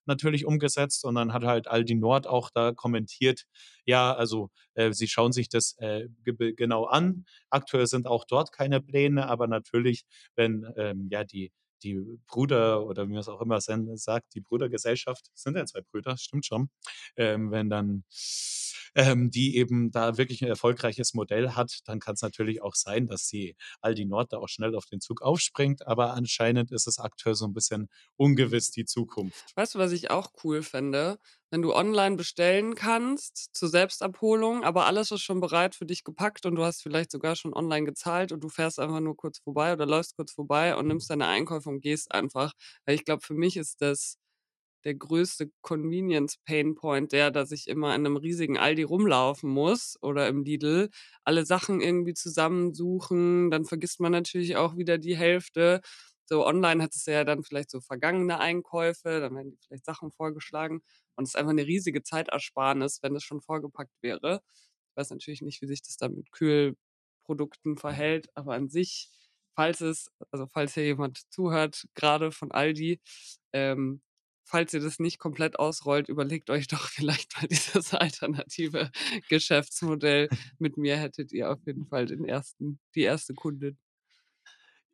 natürlich umgesetzt und dann hat halt Aldi Nord auch da kommentiert, ja, also, äh, sie schauen sich das, äh, genau an. Aktuell sind auch dort keine Pläne, aber natürlich, wenn, ähm, ja, die die Bruder oder wie man's auch immer sagt, die Brudergesellschaft sind ja 2 Brüder, stimmt schon. Ähm, wenn dann, ähm, die eben da wirklich 'n erfolgreiches Modell hat, dann kann's natürlich auch sein, dass die Aldi Nord da auch schnell auf den Zug aufspringt, aber anscheinend ist es aktuell so 'n bisschen ungewiss, die Zukunft. Weißt du, was ich auch cool fände? Wenn du online bestellen kannst zur Selbstabholung, aber alles ist schon bereit für dich gepackt und du hast vielleicht sogar schon online gezahlt und du fährst einfach nur kurz vorbei oder läufst kurz vorbei und nimmst deine Einkäufe und gehst einfach. Weil ich glaube, für mich ist das der größte Convenience Pain Point der, dass ich immer in 'nem riesigen Aldi rumlaufen muss oder im Lidl, alle Sachen irgendwie zusammensuchen, dann vergisst man natürlich auch wieder die Hälfte. So online hattest du ja dann vielleicht so vergangene Einkäufe, dann werden vielleicht Sachen vorgeschlagen und es ist einfach 'ne riesige Zeitersparnis, wenn es schon vorgepackt wäre. Ich weiß natürlich nicht, wie sich das dann mit Kühlprodukten verhält, aber an sich, falls es also, falls hier jemand zuhört, grade von Aldi, ähm, falls ihr das nicht komplett ausrollt, überlegt euch <laughs> doch vielleicht mal dieses alternative Geschäftsmodell. <laughs> Mit mir hättet ihr auf jeden Fall den ersten die erste Kundin.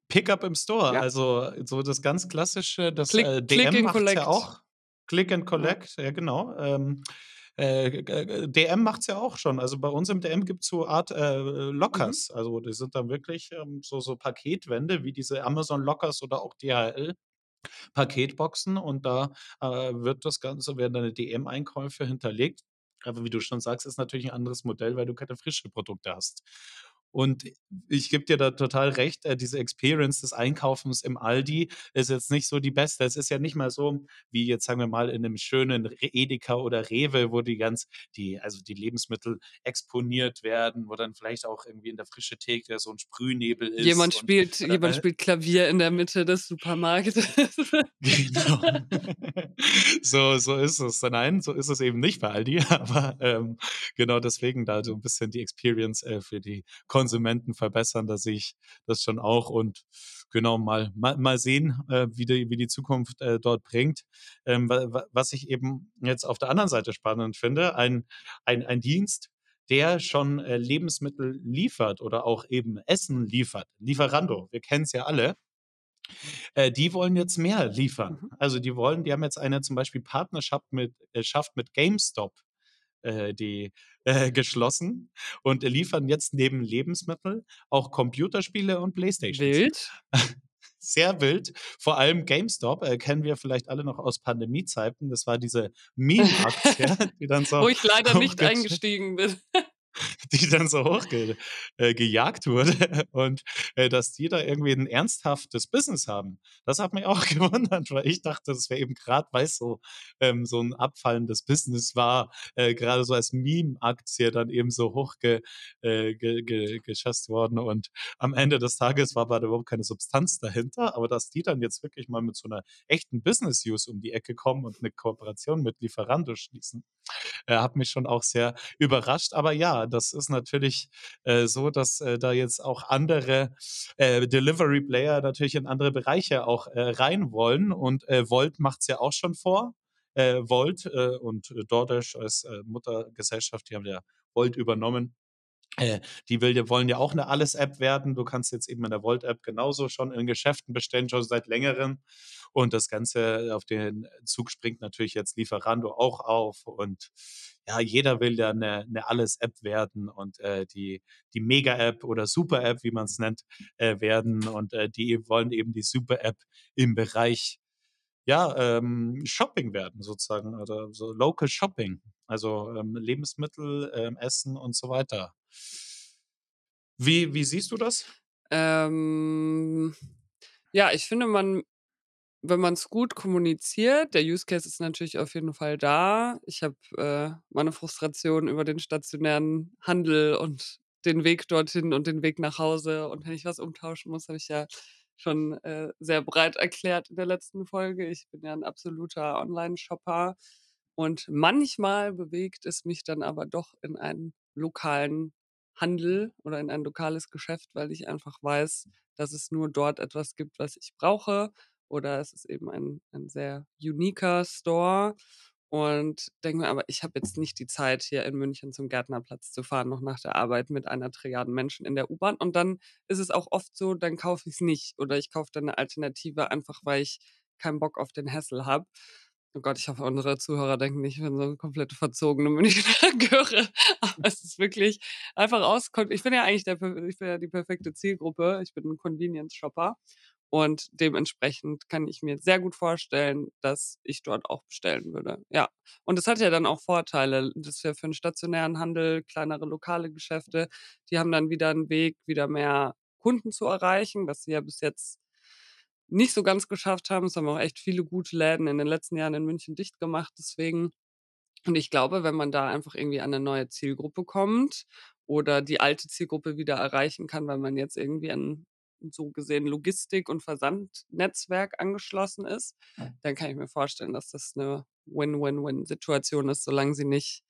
Pickup im Store, Ja. also, so das ganz Klassische, das, Click äh, DM and macht's ja Collect. auch. Click and Ja. Collect, ja genau. Ähm, äh, DM macht's ja auch schon. Also, bei uns im DM gibt's so Art, äh, Mhm. Lockers. Also, die sind dann wirklich, ähm, so so Paketwände wie diese Amazon Lockers oder auch DHL-Paketboxen und da, äh, wird das Ganze werden deine DM-Einkäufe hinterlegt. Aber wie du schon sagst, ist natürlich 'n anderes Modell, weil du keine frischen Produkte hast. Und ich gebe dir da total recht, äh, diese Experience des Einkaufens im Aldi ist jetzt nicht so die beste. Es ist ja nicht mal so wie jetzt, sagen wir mal, in 'nem schönen Edeka oder Rewe, wo die ganz die also, die Lebensmittel exponiert werden, wo dann vielleicht auch irgendwie in der frischen Theke so 'n Sprühnebel ist Jemand und spielt oder, jemand äh spielt Klavier in der Mitte des Supermarktes. <laughs> Genau. So so ist es. Nein, so ist es eben nicht bei Aldi, <laughs> aber, ähm, genau deswegen da so 'n bisschen die Experience, äh, für die Konsumenten verbessern, da sehe ich das schon auch und genau, mal mal mal sehen, äh, wie die wie die Zukunft, äh, dort bringt. Ähm, wa wa was ich eben jetzt auf der anderen Seite spannend finde, ein ein ein Dienst, der schon, äh, Lebensmittel liefert oder auch eben Essen liefert, Lieferando, wir kennen's ja alle. Äh, die wollen jetzt mehr liefern. Mhm. Also, die wollen die haben jetzt eine zum Beispiel Partnerschaft mit äh, Schaft mit GameStop, äh, die, äh, geschlossen und liefern jetzt neben Lebensmittel auch Computerspiele und Playstations. Wild. <laughs> Sehr wild. Vor allem GameStop, äh, kennen wir vielleicht alle noch aus Pandemiezeiten. Das war diese Meme-Aktie, <laughs> die dann so Wo ich leider nicht eingestiegen bin. <laughs> <laughs> die dann so hochge äh, wurde <laughs> und, äh, dass die da irgendwie 'n ernsthaftes Business haben. Das hat mich <laughs> auch gewundert, weil ich dachte, das wäre eben grad, weil's so ähm, so 'n abfallendes Business war, äh, grade so als Meme-Aktie dann eben so hoch ge äh, ge worden und am Ende des Tages war aber überhaupt keine Substanz dahinter, aber dass die dann jetzt wirklich mal mit so 'ner echten Business Use um die Ecke kommen und 'ne Kooperation mit Lieferando schließen, äh, hat mich schon auch sehr überrascht. Aber ja, das ist natürlich, äh, so, dass, äh, da jetzt auch andere, äh, Delivery Player natürlich in andere Bereiche auch, äh, rein wollen und, äh, Wolt macht's ja auch schon vor. Äh, Wolt, äh, und DoorDash als, Muttergesellschaft, die haben ja Wolt übernommen. Äh, die will wollen ja auch 'ne Alles-App werden. Du kannst jetzt eben in der Wolt-App genauso schon in Geschäften bestellen, schon seit Längerem. Und das Ganze auf den Zug springt natürlich jetzt Lieferando auch auf und ja, jeder will ja 'ne 'ne Alles-App werden und, äh, die die Mega-App oder Super-App, wie man's nennt, äh, werden und, äh, die wollen eben die Super-App im Bereich, ja, ähm, Shopping werden sozusagen oder so Local Shopping, also, ähm, Lebensmittel, ähm, Essen und so weiter. Wie wie siehst du das? Ähm, ja, ich finde, man wenn man's gut kommuniziert der Use Case ist natürlich auf jeden Fall da. Ich habe, äh, meine Frustration über den stationären Handel und den Weg dorthin und den Weg nach Hause und wenn ich was umtauschen muss, habe ich ja schon, äh, sehr breit erklärt in der letzten Folge. Ich bin ja 'n absoluter Onlineshopper und manchmal bewegt es mich dann aber doch in einen lokalen Handel oder in ein lokales Geschäft, weil ich einfach weiß, dass es nur dort etwas gibt, was ich brauche oder es ist eben ein ein sehr uniker Store und denke mir aber: „Ich habe jetzt nicht die Zeit, hier in München zum Gärtnerplatz zu fahren, noch nach der Arbeit mit einer Trilliarden Menschen in der U-Bahn.“ Und dann ist es auch oft so, dann kaufe ich's nicht oder ich kaufe dann 'ne Alternative, einfach weil ich keinen Bock auf den Hassel habe. Oh Gott, ich hoffe, unsere Zuhörer denken nicht, ich bin so 'ne komplette verzogene Münchner <laughs> Göre, aber es ist wirklich einfach aus ich bin ja eigentlich der ich bin ja die perfekte Zielgruppe. Ich bin 'n Convenience-Shopper und dementsprechend kann ich mir sehr gut vorstellen, dass ich dort auch bestellen würde, ja. Und das hat ja dann auch Vorteile. Das ist ja für 'n stationären Handel, kleinere lokale Geschäfte, die haben dann wieder 'n Weg, wieder mehr Kunden zu erreichen, was sie ja bis jetzt nicht so ganz geschafft haben. Es haben auch echt viele gute Läden in den letzten Jahren in München dicht gemacht deswegen. Und ich glaube, wenn man da einfach irgendwie an 'ne neue Zielgruppe kommt oder die alte Zielgruppe wieder erreichen kann, weil man jetzt irgendwie an so gesehen Logistik und Versandnetzwerk angeschlossen ist, dann kann ich mir vorstellen, dass das 'ne Win-Win-Win-Situation ist, solange sie nicht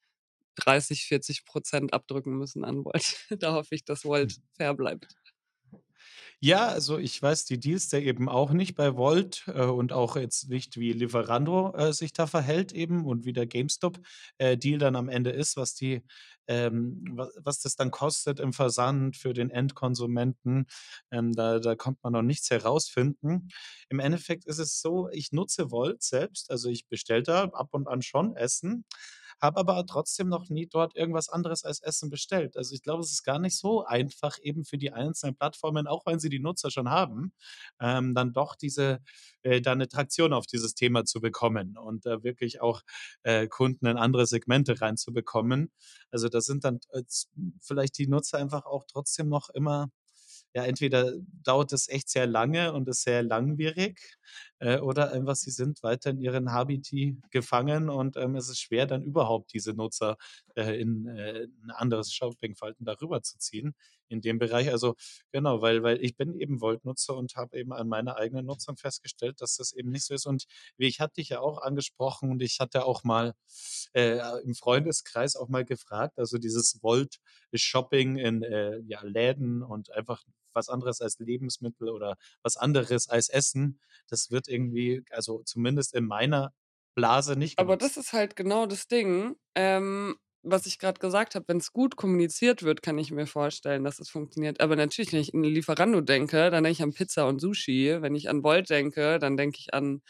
30, 40 % abdrücken müssen an Wolt. <laughs> Da hoffe ich, dass Wolt fair bleibt. Ja, also ich weiß die Deals da eben auch nicht bei Wolt, äh, und auch jetzt nicht, wie Lieferando, äh, sich da verhält eben und wie der GameStop, äh, dann am Ende ist, was die ähm, wa was das dann kostet im Versand für den Endkonsumenten. Ähm, da da konnte man noch nichts herausfinden. Im Endeffekt ist es so, ich nutze Wolt selbst, also ich bestelle da ab und an schon Essen, habe aber trotzdem noch nie dort irgendwas anderes als Essen bestellt. Also, ich glaube, es ist gar nicht so einfach eben für die einzelnen Plattformen, auch wenn sie die Nutzer schon haben, ähm, dann doch diese äh, da 'ne Traktion auf dieses Thema zu bekommen und da wirklich auch, äh, Kunden in andere Segmente reinzubekommen. Also, da sind dann als vielleicht die Nutzer einfach auch trotzdem noch immer ja, entweder dauert das echt sehr lange und ist sehr langwierig, äh, oder einfach sie sind weiter in ihren Habiti gefangen und, ähm, es ist schwer, dann überhaupt diese Nutzer, äh, in, äh, 'n anderes Shoppingverhalten da rüberzuziehen in dem Bereich. Also, genau, weil weil ich bin eben Wolt-Nutzer und habe eben an meiner eigenen Nutzung festgestellt, dass das eben nicht so ist. Und wie ich hatte dich ja auch angesprochen und ich hatte auch mal, äh, im Freundeskreis auch mal gefragt, also dieses Wolt-Shopping in, äh, ja, Läden und einfach was anderes als Lebensmittel oder was anderes als Essen, das wird irgendwie, also zumindest in meiner Blase nicht Aber das genutzt. ist halt genau das Ding, ähm, was ich grad gesagt habe. Wenn's gut kommuniziert wird, kann ich mir vorstellen, dass es funktioniert. Aber natürlich, wenn ich an Lieferando denke, dann denke ich an Pizza und Sushi. Wenn ich an Wolt denke, dann denke ich an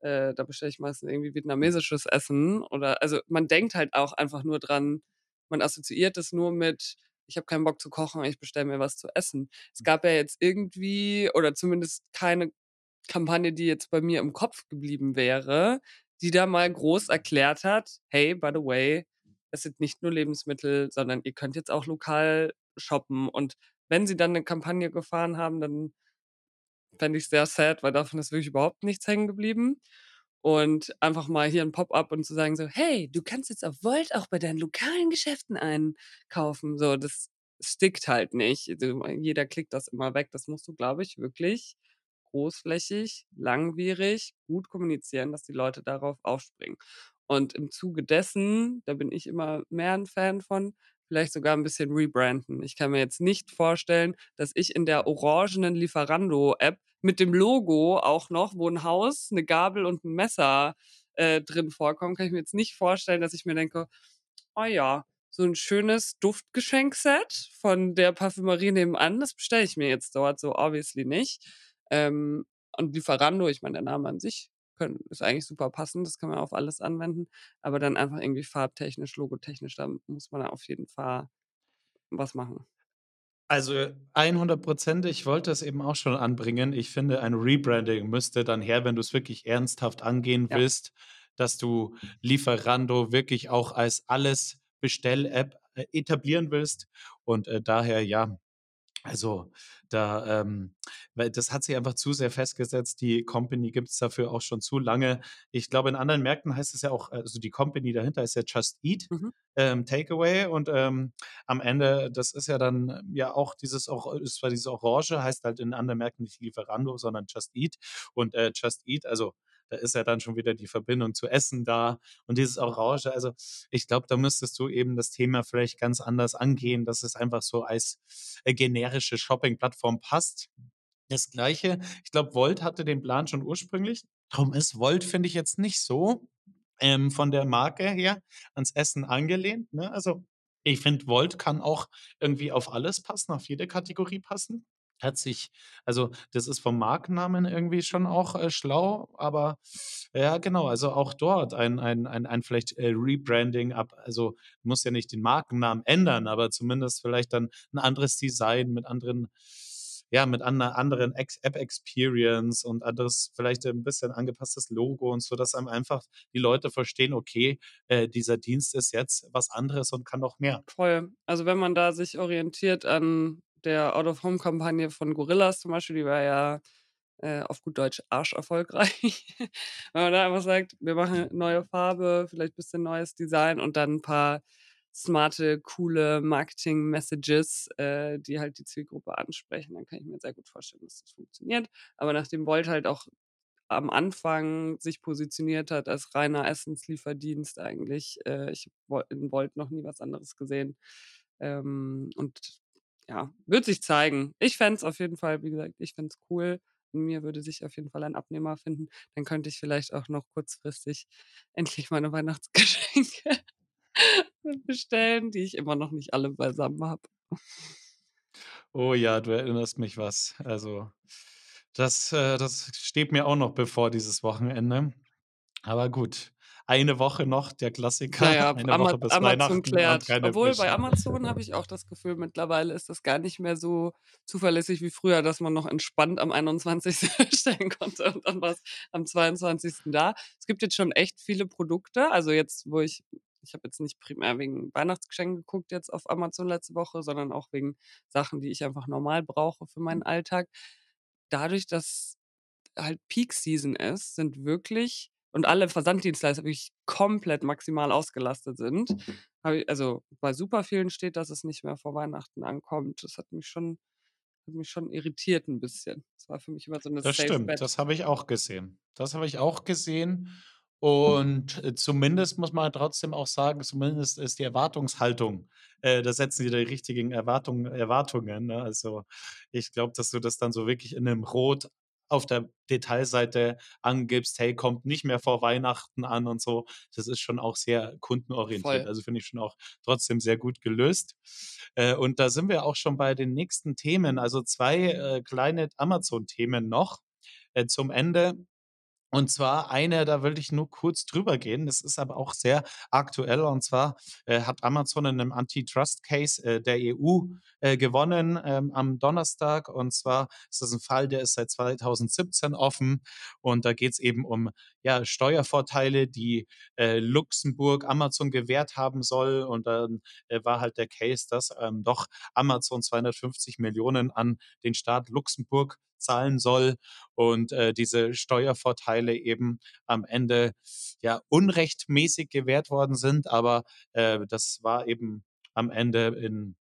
äh, da bestelle ich meistens irgendwie vietnamesisches Essen oder also, man denkt halt auch einfach nur dran man assoziiert das nur mit: „Ich habe keinen Bock zu kochen, ich bestelle mir was zu essen.“ Es gab ja jetzt irgendwie oder zumindest keine Kampagne, die jetzt bei mir im Kopf geblieben wäre, die da mal groß erklärt hat: „Hey, by the way, es sind nicht nur Lebensmittel, sondern ihr könnt jetzt auch lokal shoppen.“ Und wenn sie dann 'ne Kampagne gefahren haben, dann fände ich's sehr sad, weil davon ist wirklich überhaupt nichts hängen geblieben. Und einfach mal hier 'n Pop-up und zu sagen so: „Hey, du kannst jetzt auf Wolt auch bei deinen lokalen Geschäften einkaufen.“ So, das stickt halt nicht. Jeder klickt das immer weg. Das musst du, glaube ich, wirklich großflächig, langwierig, gut kommunizieren, dass die Leute darauf aufspringen. Und im Zuge dessen, da bin ich immer mehr 'n Fan von, vielleicht sogar 'n bisschen rebranden. Ich kann mir jetzt nicht vorstellen, dass ich in der orangenen Lieferando-App mit dem Logo auch noch, wo 'n Haus, 'ne Gabel und 'n Messer, äh, drin vorkommen kann ich mir jetzt nicht vorstellen, dass ich mir denke: „Oh ja, so 'n schönes Duftgeschenkset von der Parfümerie nebenan, das bestelle ich mir jetzt dort.“ So obviously nicht. Ähm, und Lieferando, ich meine, der Name an sich könn ist eigentlich super passend, das kann man auf alles anwenden, aber dann einfach irgendwie farbtechnisch, logotechnisch, da muss man auf jeden Fall was machen. Also, 100 %. Ich wollte es eben auch schon anbringen. Ich finde, ein Rebranding müsste dann her, wenn du's wirklich ernsthaft angehen Ja. willst, dass du Lieferando wirklich auch als Alles-Bestell-App, äh, etablieren willst und, äh, daher, ja Also, da, ähm weil das hat sich einfach zu sehr festgesetzt. Die Company gibt's dafür auch schon zu lange. Ich glaube, in anderen Märkten heißt es ja auch also, die Company dahinter ist ja Just Eat, Mhm. ähm, Takeaway und, ähm, am Ende das ist ja dann ähm, ja auch dieses ist zwar dieses Orange, heißt halt in anderen Märkten nicht Lieferando, sondern Just Eat. Und, äh, Just Eat, also, da ist ja dann schon wieder die Verbindung zu Essen da und dieses Orange. Also, ich glaube, da müsstest du eben das Thema vielleicht ganz anders angehen, dass es einfach so als, äh, generische Shoppingplattform passt. Das Gleiche ich glaube, Wolt hatte den Plan schon ursprünglich. Darum ist Wolt, finde ich, jetzt nicht so, ähm, von der Marke her ans Essen angelehnt, ne? Also, ich finde, Wolt kann auch irgendwie auf alles passen, auf jede Kategorie passen. Hat sich also, das ist vom Markennamen irgendwie schon auch, äh, schlau, aber ja, genau, also auch dort ein ein ein ein vielleicht, äh, Rebranding ab also, muss ja nicht den Markennamen ändern, aber zumindest vielleicht dann 'n anderes Design mit anderen ja, mit ander anderen Ex App-Experience und anderes vielleicht 'n bisschen angepasstes Logo und so, dass einem einfach die Leute verstehen: „Okay, äh, dieser Dienst ist jetzt was anderes und kann noch mehr.“ Voll. Also, wenn man da sich orientiert an der Out-of-Home-Kampagne von Gorillas zum Beispiel, die war ja, äh, auf gut Deutsch arscherfolgreich. <laughs> Wenn man da einfach sagt: „Wir machen neue Farbe, vielleicht bisschen neues Design und dann 'n paar smarte, coole Marketing-Messages, äh, die halt die Zielgruppe ansprechen“, dann kann ich mir sehr gut vorstellen, dass das funktioniert. Aber nachdem Wolt halt auch am Anfang sich positioniert hat als reiner Essenslieferdienst eigentlich, äh, ich habe in Wolt noch nie was anderes gesehen. Ähm, und ja, wird sich zeigen. Ich fände es auf jeden Fall wie gesagt, ich fände es cool. Mir würde sich auf jeden Fall ein Abnehmer finden. Dann könnte ich vielleicht auch noch kurzfristig <laughs> endlich meine Weihnachtsgeschenke bestellen, die ich immer noch nicht alle beisammen habe. Oh ja, du erinnerst mich was. Also, das äh, das steht mir auch noch bevor dieses Wochenende. Aber gut, eine Woche noch, der Klassiker, ja, <laughs> eine Ama Woche bis Amazon Weihnachten klärt. Obwohl bei Wäsche. Amazon habe ich auch das Gefühl, mittlerweile ist das gar nicht mehr so zuverlässig wie früher, dass man noch entspannt am 21. <laughs> bestellen konnte und dann war's am 22. da. Es gibt jetzt schon echt viele Produkte. Also, jetzt, wo ich ich habe jetzt nicht primär wegen Weihnachtsgeschenken geguckt jetzt auf Amazon letzte Woche, sondern auch wegen Sachen, die ich einfach normal brauche für meinen Alltag. Dadurch, dass halt Peak-Season ist, sind wirklich und alle Versanddienstleister wirklich komplett maximal ausgelastet sind, habe i also, bei super vielen steht, dass es nicht mehr vor Weihnachten ankommt. Das hat mich schon hat mich schon irritiert 'n bisschen. Das war für mich immer so 'ne Das Safe stimmt, Bet. das habe ich auch gesehen. Das habe ich auch gesehen und, äh, zumindest muss man trotzdem auch sagen, zumindest ist die Erwartungshaltung äh, da setzen die die richtigen Erwartungen Erwartungen, ne? Also, ich glaube, dass du das dann so wirklich in 'nem Rot auf der Detailseite angibst: „Hey, kommt nicht mehr vor Weihnachten an“ und so. Das ist schon auch sehr kundenorientiert. Voll. Also, finde ich schon auch trotzdem sehr gut gelöst. Äh, und da sind wir auch schon bei den nächsten Themen, also 2, äh, kleine Amazon-Themen noch, äh, zum Ende. Und zwar eine, da wollte ich nur kurz drüber gehen. Das ist aber auch sehr aktuell. Und zwar, äh, hat Amazon in 'nem Antitrust-Case, äh, der EU, äh, gewonnen, ähm, am Donnerstag. Und zwar ist das 'n Fall, der ist seit 2017 offen. Und da geht's eben um, ja, Steuervorteile, die, äh, Luxemburg Amazon gewährt haben soll. Und dann, äh, war halt der Case, dass, ähm, doch Amazon 250.000.000 an den Staat Luxemburg zahlen soll und, äh, diese Steuervorteile eben am Ende, ja, unrechtmäßig gewährt worden sind. Aber, äh, das war eben am Ende in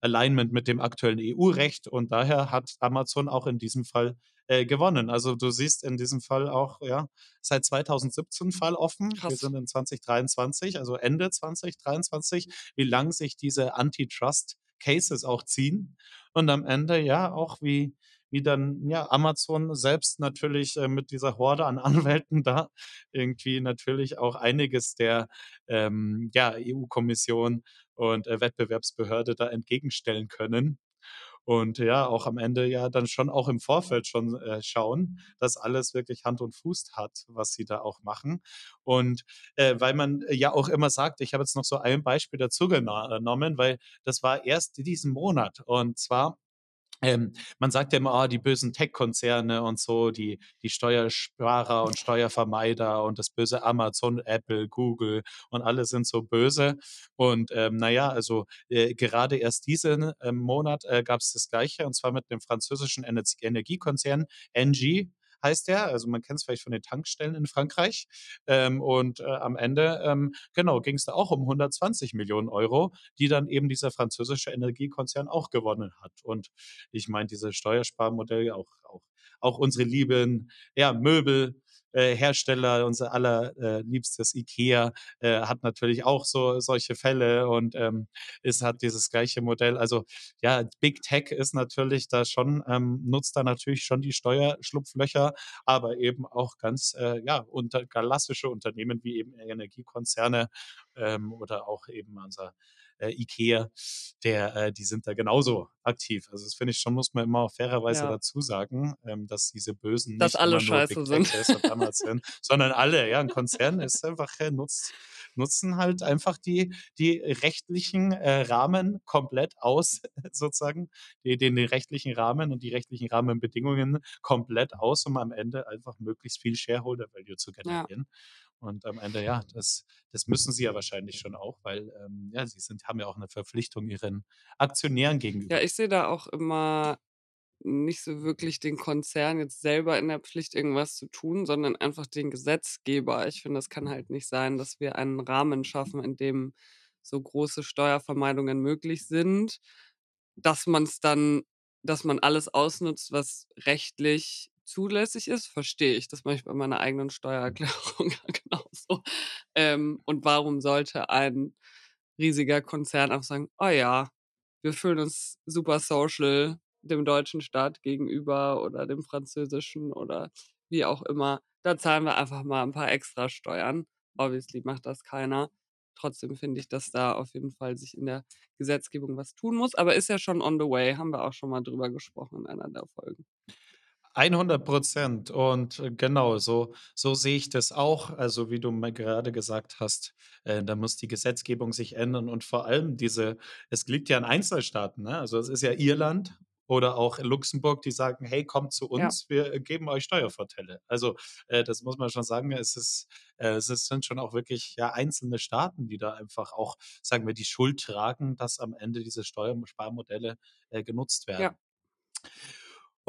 Alignment mit dem aktuellen EU-Recht und daher hat Amazon auch in diesem Fall, äh, gewonnen. Also, du siehst in diesem Fall auch, ja, seit 2017 Fall offen. Wir Krass. sind in 2023, also Ende 2023, wie lang sich diese Antitrust-Cases auch ziehen. Und am Ende, ja, auch wie wie dann, ja, Amazon selbst natürlich, äh, mit dieser Horde an <laughs> Anwälten da irgendwie natürlich auch einiges der, ähm, ja, EU-Kommission und, äh, Wettbewerbsbehörde da entgegenstellen können. Und ja, auch am Ende ja dann schon auch im Vorfeld schon, äh, schauen, dass alles wirklich Hand und Fuß hat, was sie da auch machen. Und, äh, weil man ja auch immer sagt ich habe jetzt noch so ein Beispiel dazu äh, nommen, weil das war erst diesen Monat. Und zwar ähm, man sagt ja immer: „Ah, die bösen Tech-Konzerne und so, die die Steuersparer und Steuervermeider und das böse Amazon, Apple, Google und alle sind so böse.“ Und, ähm, na ja, also, äh, gerade erst diesen, ähm, Monat, äh, gab's das Gleiche und zwar mit dem französischen Enerz Energiekonzern Engie heißt der. Also, man kennt's vielleicht von den Tankstellen in Frankreich. Ähm, und, äh, am Ende, ähm, genau, ging's da auch um 120.000.000 €, die dann eben dieser französische Energiekonzern auch gewonnen hat. Und ich meine, diese Steuersparmodelle, auch auch auch unsere lieben, ja, Möbel äh, Hersteller, unser aller, äh, IKEA, äh, hat natürlich auch so solche Fälle und, ähm, es hat dieses gleiche Modell. Also, ja, Big Tech ist natürlich da schon ähm, nutzt da natürlich schon die Steuerschlupflöcher, aber eben auch ganz, äh, ja, unter klassische Unternehmen wie eben Energiekonzerne, ähm, oder auch eben unser, äh, IKEA, der äh, die sind da genauso aktiv. Also, das finde ich schon, muss man immer auch fairerweise Ja. dazu sagen, ähm, dass diese Bösen Dass nicht alle nur Big scheiße Tech sind. <laughs> Amazon, sondern alle. Ja, 'n Konzern ist einfach äh, nutzt nutzen halt einfach die die rechtlichen, äh, Rahmen komplett aus <laughs> sozusagen, die den den rechtlichen Rahmen und die rechtlichen Rahmenbedingungen komplett aus, um am Ende einfach möglichst viel Shareholder Value zu Ja. Und am Ende, ja, das das müssen sie ja wahrscheinlich schon auch, weil, ähm, ja, sie sind haben ja auch 'ne Verpflichtung ihren Aktionären Ja, gegenüber. ich sehe da auch immer nicht so wirklich den Konzern jetzt selber in der Pflicht, irgendwas zu tun, sondern einfach den Gesetzgeber. Ich finde, es kann halt nicht sein, dass wir einen Rahmen schaffen, in dem so große Steuervermeidungen möglich sind, dass man's dann dass man alles ausnutzt, was rechtlich zulässig ist, verstehe ich. Das mache ich bei meiner eigenen Steuererklärung <laughs> genauso. Ähm, und warum sollte ein riesiger Konzern auch sagen: „Oh ja, wir fühlen uns super social dem deutschen Staat gegenüber oder dem französischen oder wie auch immer. Da zahlen wir einfach mal 'n paar Extrasteuern.“ Obviously macht das keiner. Trotzdem finde ich, dass da auf jeden Fall sich in der Gesetzgebung was tun muss, aber ist ja schon on the way, haben wir auch schon mal drüber gesprochen in einer der Folgen. 100 % und, äh, genau, so so sehe ich das auch. Also, wie du mal gerade gesagt hast, äh, da muss die Gesetzgebung sich ändern und vor allem diese es liegt ja an Einzelstaaten, ne? Also, es ist ja Irland oder auch Luxemburg, die sagen: „Hey, kommt zu Ja. uns, wir, äh, geben euch Steuervorteile.“ Also, äh, das muss man schon sagen, es ist äh, es sind schon auch wirklich, ja, einzelne Staaten, die da einfach auch, sagen wir, die Schuld tragen, dass am Ende diese Steuersparmodelle, äh, genutzt Ja.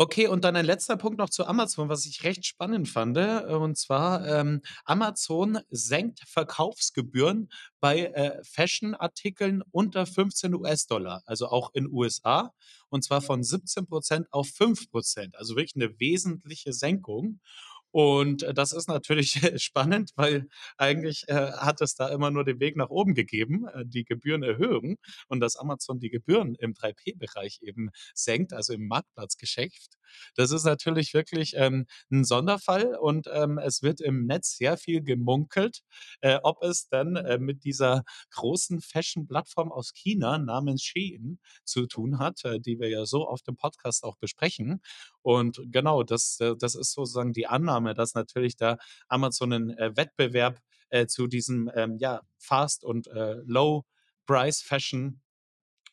Okay, und dann ein letzter Punkt noch zu Amazon, was ich recht spannend fande, äh, und zwar, ähm, Amazon senkt Verkaufsgebühren bei, äh, Fashion-Artikeln unter 15 $, also auch in USA, und zwar von 17 % auf 5 %, also wirklich 'ne wesentliche Senkung. Und, äh, das ist natürlich <laughs> spannend, weil eigentlich, äh, hat es da immer nur den Weg nach oben gegeben, äh, die Gebührenerhöhung und dass Amazon die Gebühren im 3P-Bereich eben senkt, also im Marktplatzgeschäft. Das ist natürlich wirklich, ähm, 'n Sonderfall und, ähm, es wird im Netz sehr viel gemunkelt, äh, ob es denn, äh, mit dieser großen Fashion-Plattform aus China namens Shein zu tun hat, äh, die wir ja so oft im Podcast auch besprechen. Und genau, das äh, das ist sozusagen die Annahme, dass natürlich da Amazon 'nen, äh, Wettbewerb, äh, zu diesem, ähm, ja, Fast und, äh, Low-Price-Fashion,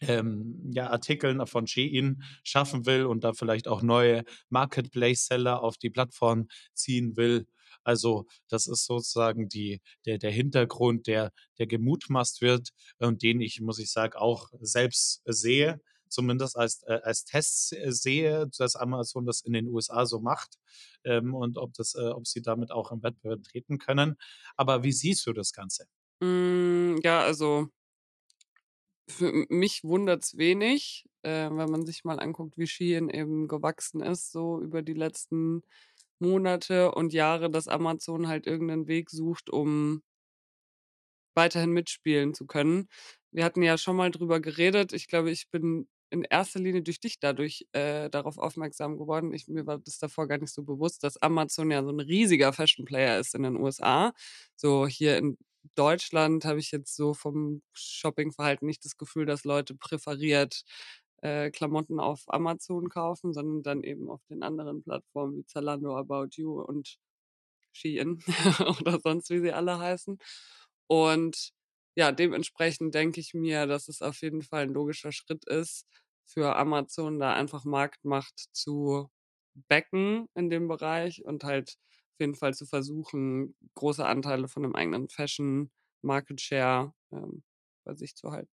ähm, ja, Artikeln von Shein schaffen will und da vielleicht auch neue Marketplace-Seller auf die Plattform ziehen will. Also, das ist sozusagen die der der Hintergrund, der der gemutmaßt wird und den ich, muss ich sagen, auch selbst sehe, zumindest als äh, als Tests, sehe, dass Amazon das in den USA so macht, ähm, und ob das äh, ob sie damit auch im Wettbewerb treten können. Aber wie siehst du das Ganze? Hm, ja, also für mich wundert's wenig, äh, wenn man sich mal anguckt, wie Shein eben gewachsen ist, so über die letzten Monate und Jahre, dass Amazon halt irgend 'nen Weg sucht, um weiterhin mitspielen zu können. Wir hatten ja schon mal drüber geredet. Ich glaube, ich bin in erster Linie durch dich dadurch, äh, darauf aufmerksam geworden. Ich mir war das davor gar nicht so bewusst, dass Amazon ja so 'n riesiger Fashion-Player ist in den USA. So hier in Deutschland habe ich jetzt so vom Shoppingverhalten nicht das Gefühl, dass Leute präferiert, äh, Klamotten auf Amazon kaufen, sondern dann eben auf den anderen Plattformen wie Zalando, About You und Shein <laughs> oder sonst wie sie alle heißen. Und ja, dementsprechend denke ich mir, dass es auf jeden Fall 'n logischer Schritt ist für Amazon, da einfach Marktmacht zu backen in dem Bereich und halt auf jeden Fall zu versuchen, große Anteile von dem eigenen Fashion Market Share, ähm, bei sich zu halten.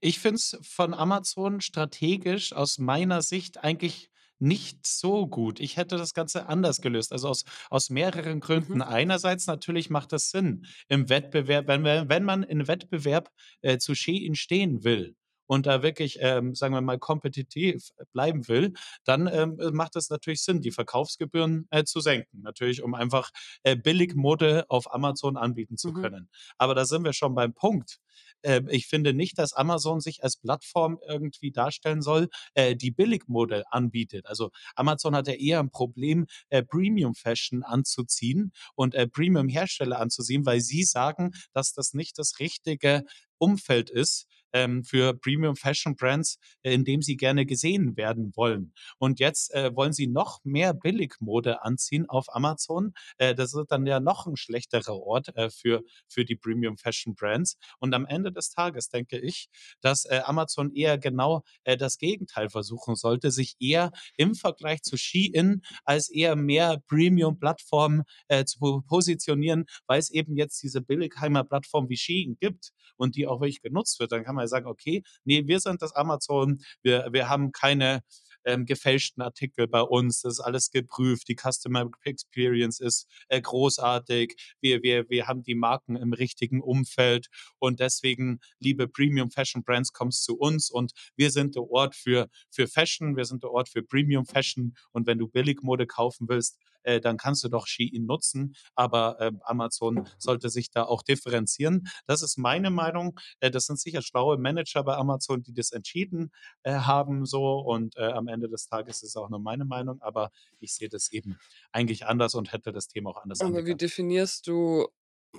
Ich finde es von Amazon strategisch aus meiner Sicht eigentlich nicht so gut. Ich hätte das Ganze anders gelöst, also aus aus mehreren Mhm, Gründen. Einerseits natürlich macht es Sinn im Wettbewerb wenn wenn man in Wettbewerb, äh, zu Shein stehen will und da wirklich, ähm, sagen wir mal, kompetitiv bleiben will, dann, ähm, äh, macht es natürlich Sinn, die Verkaufsgebühren, äh, zu senken. Natürlich, um einfach, äh, Billigmode auf Amazon anbieten zu mhm, können. Aber da sind wir schon beim Punkt. Ähm, ich finde nicht, dass Amazon sich als Plattform irgendwie darstellen soll, äh, die Billigmode anbietet. Also, Amazon hat ja eher ein Problem, äh, Premium Fashion anzuziehen und, äh, Premium-Hersteller anzuziehen, weil sie sagen, dass das nicht das richtige Umfeld ist, ähm, für Premium Fashion Brands, äh, in dem sie gerne gesehen werden wollen. Und jetzt, äh, wollen sie noch mehr Billigmode anziehen auf Amazon. Äh, das wird dann ja noch ein schlechterer Ort, äh, für für die Premium Fashion Brands. Und am Ende des Tages denke ich, dass, äh, Amazon eher genau, äh, das Gegenteil versuchen sollte, sich eher im Vergleich zu Shein als eher mehr Premium-Plattform, äh, zu po positionieren, weil es eben jetzt diese Billigheimer-Plattform wie Shein gibt und die auch wirklich genutzt wird. Dann kann man ja sagen: „Okay, ne, wir sind das Amazon. Wir wir haben keine, ähm, gefälschten Artikel bei uns. Das ist alles geprüft. Die Customer Experience ist, äh, großartig. Wir wir wir haben die Marken im richtigen Umfeld und deswegen, liebe Premium Fashion Brands, kommst zu uns und wir sind der Ort für für Fashion, wir sind der Ort für Premium Fashion und wenn du Billigmode kaufen willst, äh, dann kannst du doch Shein nutzen, aber, ähm, Amazon sollte sich da auch differenzieren. Das ist meine Meinung. Äh, das sind sicher schlaue Manager bei Amazon, die das entschieden, äh, haben so und, äh, am Ende des Tages ist es auch nur meine Meinung, aber ich sehe das eben eigentlich anders und hätte das Thema auch anders Aber wie angegangen. definierst du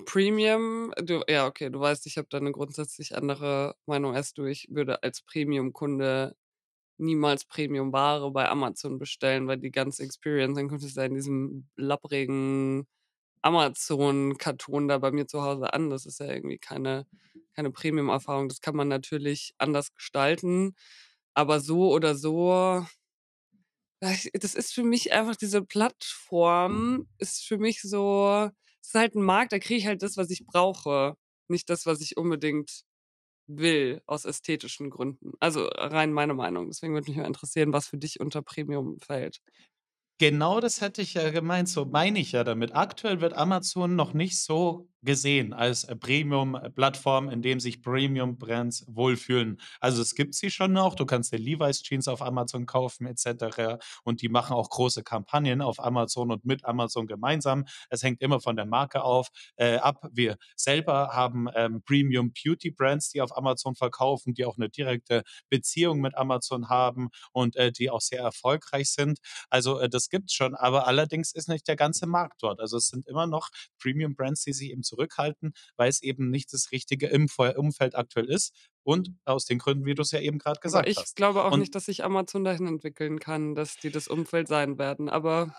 Premium? Du ja, okay, du weißt, ich habe da 'ne grundsätzlich andere Meinung als du. Ich würde als Premium-Kunde niemals Premium-Ware bei Amazon bestellen, weil die ganze Experience dann kommt es da in diesem labbrigen Amazon-Karton da bei mir zu Hause an. Das ist ja irgendwie keine keine Premium-Erfahrung. Das kann man natürlich anders gestalten, aber so oder so das ist für mich einfach diese Plattform ist für mich so es ist halt 'n Markt, da kriege ich halt das, was ich brauche, nicht das, was ich unbedingt will aus ästhetischen Gründen. Also, rein meine Meinung. Deswegen würde mich mal interessieren, was für dich unter Premium fällt. Genau das hätte ich ja gemeint, so meine ich ja damit. Aktuell wird Amazon noch nicht so gesehen als, äh, Premium-Plattform, in dem sich Premium-Brands wohlfühlen. Also, es gibt sie schon noch. Du kannst dir Levi's Jeans auf Amazon kaufen et cetera und die machen auch große Kampagnen auf Amazon und mit Amazon gemeinsam. Es hängt immer von der Marke auf äh, ab. Wir selber haben, ähm, Premium-Beauty-Brands, die auf Amazon verkaufen, die auch eine direkte Beziehung mit Amazon haben und, äh, die auch sehr erfolgreich sind. Also, äh, das gibt's schon, aber allerdings ist nicht der ganze Markt dort. Also, es sind immer noch Premium-Brands, die sich eben zurückhalten, weil es eben nicht das richtige Umfeld aktuell ist und aus den Gründen, wie du es ja eben gerade Aber gesagt ich hast. glaube auch Und nicht, dass sich Amazon dahin entwickeln kann, dass die das Umfeld sein werden. Aber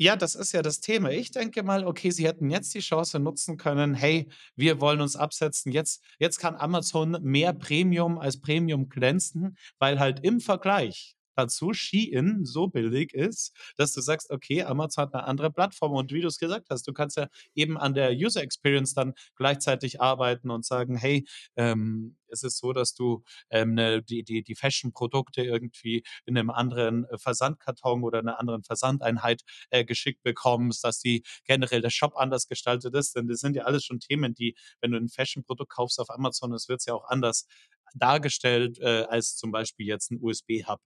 Ja, das ist ja das Thema. Ich denke mal, okay, sie hätten jetzt die Chance nutzen können: „Hey, wir wollen uns absetzen. Jetzt jetzt kann Amazon mehr Premium als Premium glänzen“, weil halt im Vergleich dazu Shein so billig ist, dass du sagst: „Okay, Amazon hat 'ne andere Plattform.“ Und wie du's gesagt hast, du kannst ja eben an der User Experience dann gleichzeitig arbeiten und sagen: „Hey, ähm, es ist so, dass du, ähm, 'ne die die die Fashion-Produkte irgendwie in 'nem anderen, äh, Versandkarton oder in 'ner anderen Versandeinheit äh, geschickt bekommst, dass die generell der Shop anders gestaltet ist. Denn das sind ja alles schon Themen, die, wenn du ein Fashion-Produkt kaufst auf Amazon, das wird ja auch anders dargestellt, äh, als zum Beispiel jetzt ein USB-Hub.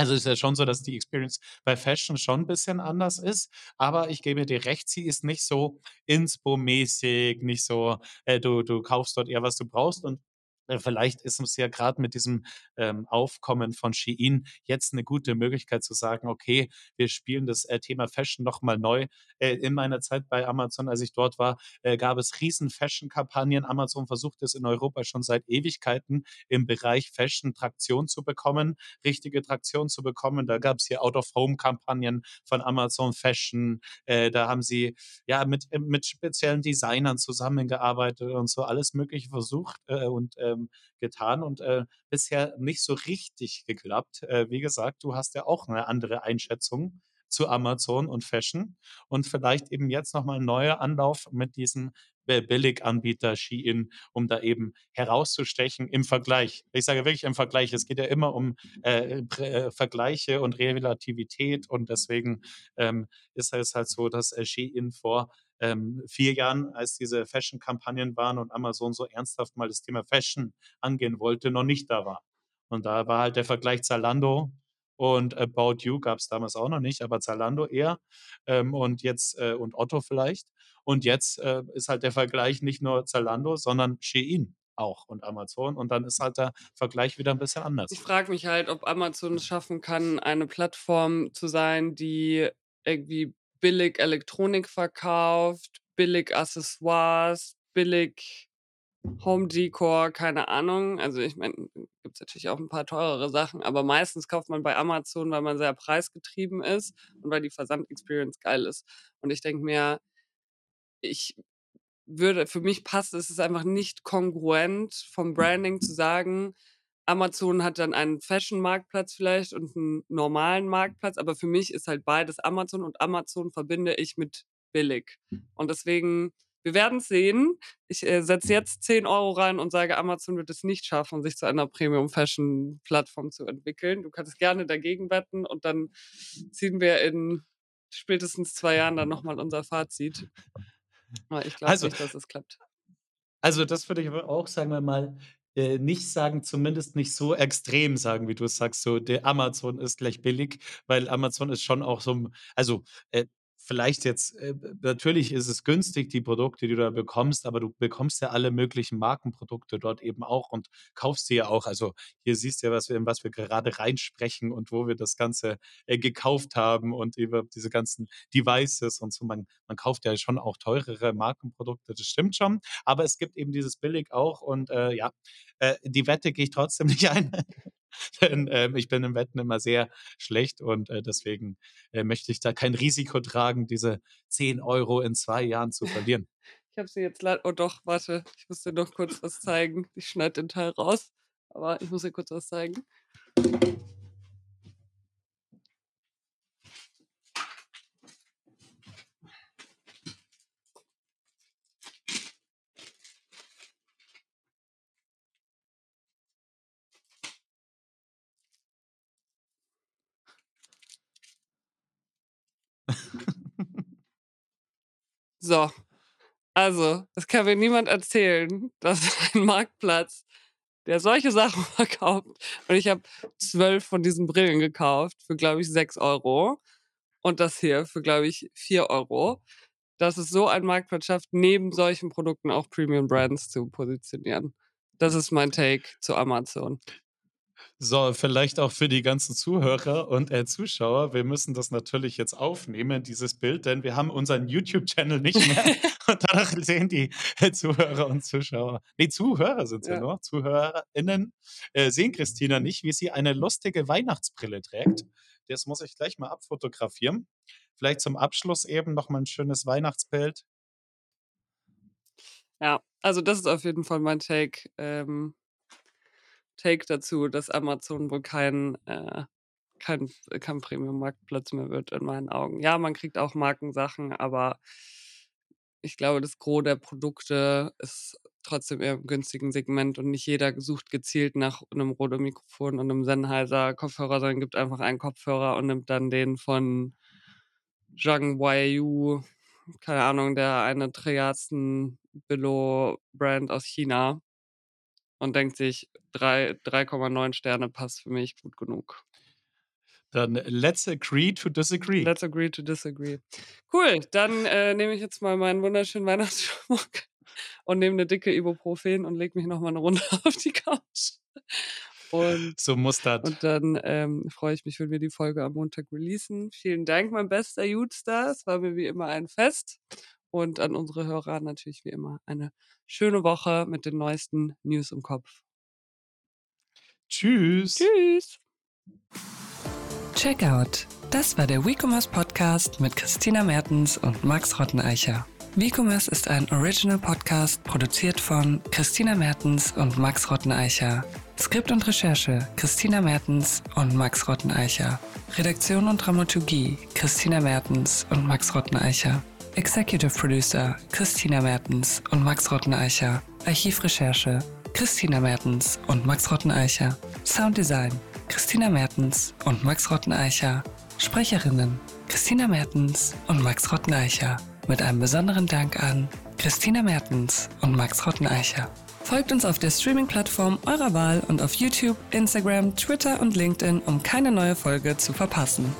Also, ist ja schon so, dass die Experience bei Fashion schon 'n bisschen anders ist, aber ich gebe dir recht, sie ist nicht so Inspo-mäßig, nicht so, äh, du du kaufst dort eher, was du brauchst und, vielleicht ist es ja grad mit diesem, ähm, Aufkommen von Shein jetzt 'ne gute Möglichkeit zu sagen: „Okay, wir spielen das, äh, Thema Fashion noch mal neu.“ Äh, in meiner Zeit bei Amazon, als ich dort war, äh, gab es riesen Fashion-Kampagnen. Amazon versucht es in Europa schon seit Ewigkeiten im Bereich Fashion Traktion zu bekommen richtige Traktion zu bekommen. Da gab es hier Out-of-Home-Kampagnen von Amazon Fashion. Äh, da haben sie ja mit, äh, mit speziellen Designern zusammengearbeitet und so alles Mögliche versucht äh, und ähm, ähm, getan und äh, bisher nicht so richtig geklappt. Äh, wie gesagt, du hast ja auch eine andere Einschätzung zu Amazon und Fashion und vielleicht eben jetzt noch mal 'n neuer Anlauf mit diesem Bi Billiganbieter Shein, um da eben herauszustechen im Vergleich. Ich sage wirklich im Vergleich. Es geht ja immer um, äh, äh, Vergleiche und Relativität und deswegen, ähm, ist es halt so, dass, äh, Shein vor, ähm, 4 Jahren, als diese Fashion-Kampagnen waren und Amazon so ernsthaft mal das Thema Fashion angehen wollte, noch nicht da war. Und da war halt der Vergleich Zalando und About You gab's damals auch noch nicht, aber Zalando eher, ähm, und jetzt äh, und Otto vielleicht. Und jetzt, äh, ist halt der Vergleich nicht nur Zalando, sondern Shein auch und Amazon und dann ist halt der Vergleich wieder 'n bisschen Ich anders. frage mich halt, ob Amazon es schaffen kann, eine Plattform zu sein, die irgendwie billig Elektronik verkauft, billig Accessoires, billig Home-Decor, keine Ahnung. Also, ich meine, gibt's natürlich auch 'n paar teurere Sachen, aber meistens kauft man bei Amazon, weil man sehr preisgetrieben ist und weil die Versand-Experience geil ist. Und ich denke mir ich würde für mich passt es ist einfach nicht kongruent vom Branding zu sagen, Amazon hat dann einen Fashion-Marktplatz vielleicht und 'n normalen Marktplatz, aber für mich ist halt beides Amazon und Amazon verbinde ich mit billig. Und deswegen wir werden's sehen. Ich, äh, setze jetzt 10 € rein und sage, Amazon wird es nicht schaffen, sich zu einer Premium-Fashion-Plattform zu entwickeln. Du kannst gerne dagegen wetten und dann ziehen wir in spätestens 2 Jahren dann noch mal unser Fazit. Aber ich glaube Also nicht, dass es klappt. also, das würde ich aber auch, sagen wir mal, äh, nicht sagen zumindest nicht so extrem sagen, wie du es sagst, so der Amazon ist gleich billig, weil Amazon ist schon auch so also, äh, vielleicht jetzt äh, natürlich ist es günstig, die Produkte, die du da bekommst, aber du bekommst ja alle möglichen Markenprodukte dort eben auch und kaufst sie ja auch. Also, hier siehst du ja, was wir in was wir gerade reinsprechen und wo wir das Ganze, äh, gekauft haben und über diese ganzen Devices und so. Man man kauft ja schon auch teurere Markenprodukte, das stimmt schon. Aber es gibt eben dieses billig auch und, äh, ja, äh, die Wette gehe ich trotzdem <laughs> nicht ein, <laughs> denn, ähm, ich bin im Wetten immer sehr schlecht und, äh, deswegen, äh, möchte ich da kein Risiko tragen, diese 10 € in 2 Jahren zu <laughs> verlieren. Ich habe sie jetzt lei oh doch, warte, ich muss dir noch kurz was zeigen. Ich schneide den Teil raus, aber ich muss dir kurz was zeigen. So, also, es kann mir niemand erzählen, dass <laughs> ein Marktplatz, der solche Sachen <laughs> verkauft und ich habe 12 von diesen Brillen gekauft für, glaube ich, 6 € und das hier für, glaube ich, 4 €, dass es so ein Marktplatz schafft, neben solchen Produkten auch Premium Brands zu positionieren. Das ist mein Take zu Amazon. So, vielleicht auch für die ganzen Zuhörer und, äh, Zuschauer. Wir müssen das natürlich jetzt aufnehmen, dieses Bild, denn wir haben unseren YouTube-Channel nicht mehr <laughs> und danach sehen die, äh, Zuhörer und Zuschauer ne, Zuhörer sind's ja Ja. nur, ZuhörerInnen, äh, sehen Christina nicht, wie sie eine lustige Weihnachtsbrille trägt. Das muss ich gleich mal abfotografieren. Vielleicht zum Abschluss eben noch mal 'n schönes Weihnachtsbild. Ja, also, das ist auf jeden Fall mein Take, ähm Take dazu, dass Amazon wohl kein, äh kein kein Premium-Marktplatz mehr wird in meinen Augen. Ja, man kriegt auch Markensachen, aber ich glaube, das Gros der Produkte ist trotzdem eher im günstigen Segment und nicht jeder sucht gezielt nach 'nem Rode-Mikrofon und 'nem Sennheiser-Kopfhörer, sondern gibt einfach einen Kopfhörer und nimmt dann den von Zhang Huaiyu, keine Ahnung, der eine trilliardsten Billo-Brand aus China und denkt sich: „3 3,9 Sterne passt für mich gut genug.“ Dann let's agree to disagree. Let's agree to disagree. Cool, dann, äh, nehme ich jetzt mal meinen wunderschönen <laughs> Weihnachtsschmuck und nehme 'ne dicke Ibuprofen und lege mich noch mal 'ne Runde <laughs> auf die Couch. Und So muss das. und dann, ähm, freue ich mich, wenn wir die Folge am Montag releasen. Vielen Dank, mein bester Dude-Star. Es war mir wie immer ein Fest. Und an unsere Hörer natürlich wie immer eine schöne Woche mit den neuesten News im Kopf. Tschüss. Tschüss. Checkout. Das war der WeCommerce Podcast mit Christina Mertens und Max Rotteneicher. WeCommerce ist ein Original Podcast, produziert von Christina Mertens und Max Rotteneicher. Skript und Recherche Christina Mertens und Max Rotteneicher. Redaktion und Dramaturgie Christina Mertens und Max Rotteneicher. Executive Producer Christina Mertens und Max Rotteneicher. Archivrecherche Christina Mertens und Max Rotteneicher. Sounddesign Christina Mertens und Max Rotteneicher. Sprecherinnen Christina Mertens und Max Rotteneicher. Mit einem besonderen Dank an Christina Mertens und Max Rotteneicher. Folgt uns auf der Streaming-Plattform eurer Wahl und auf YouTube, Instagram, Twitter und LinkedIn, um keine neue Folge zu verpassen.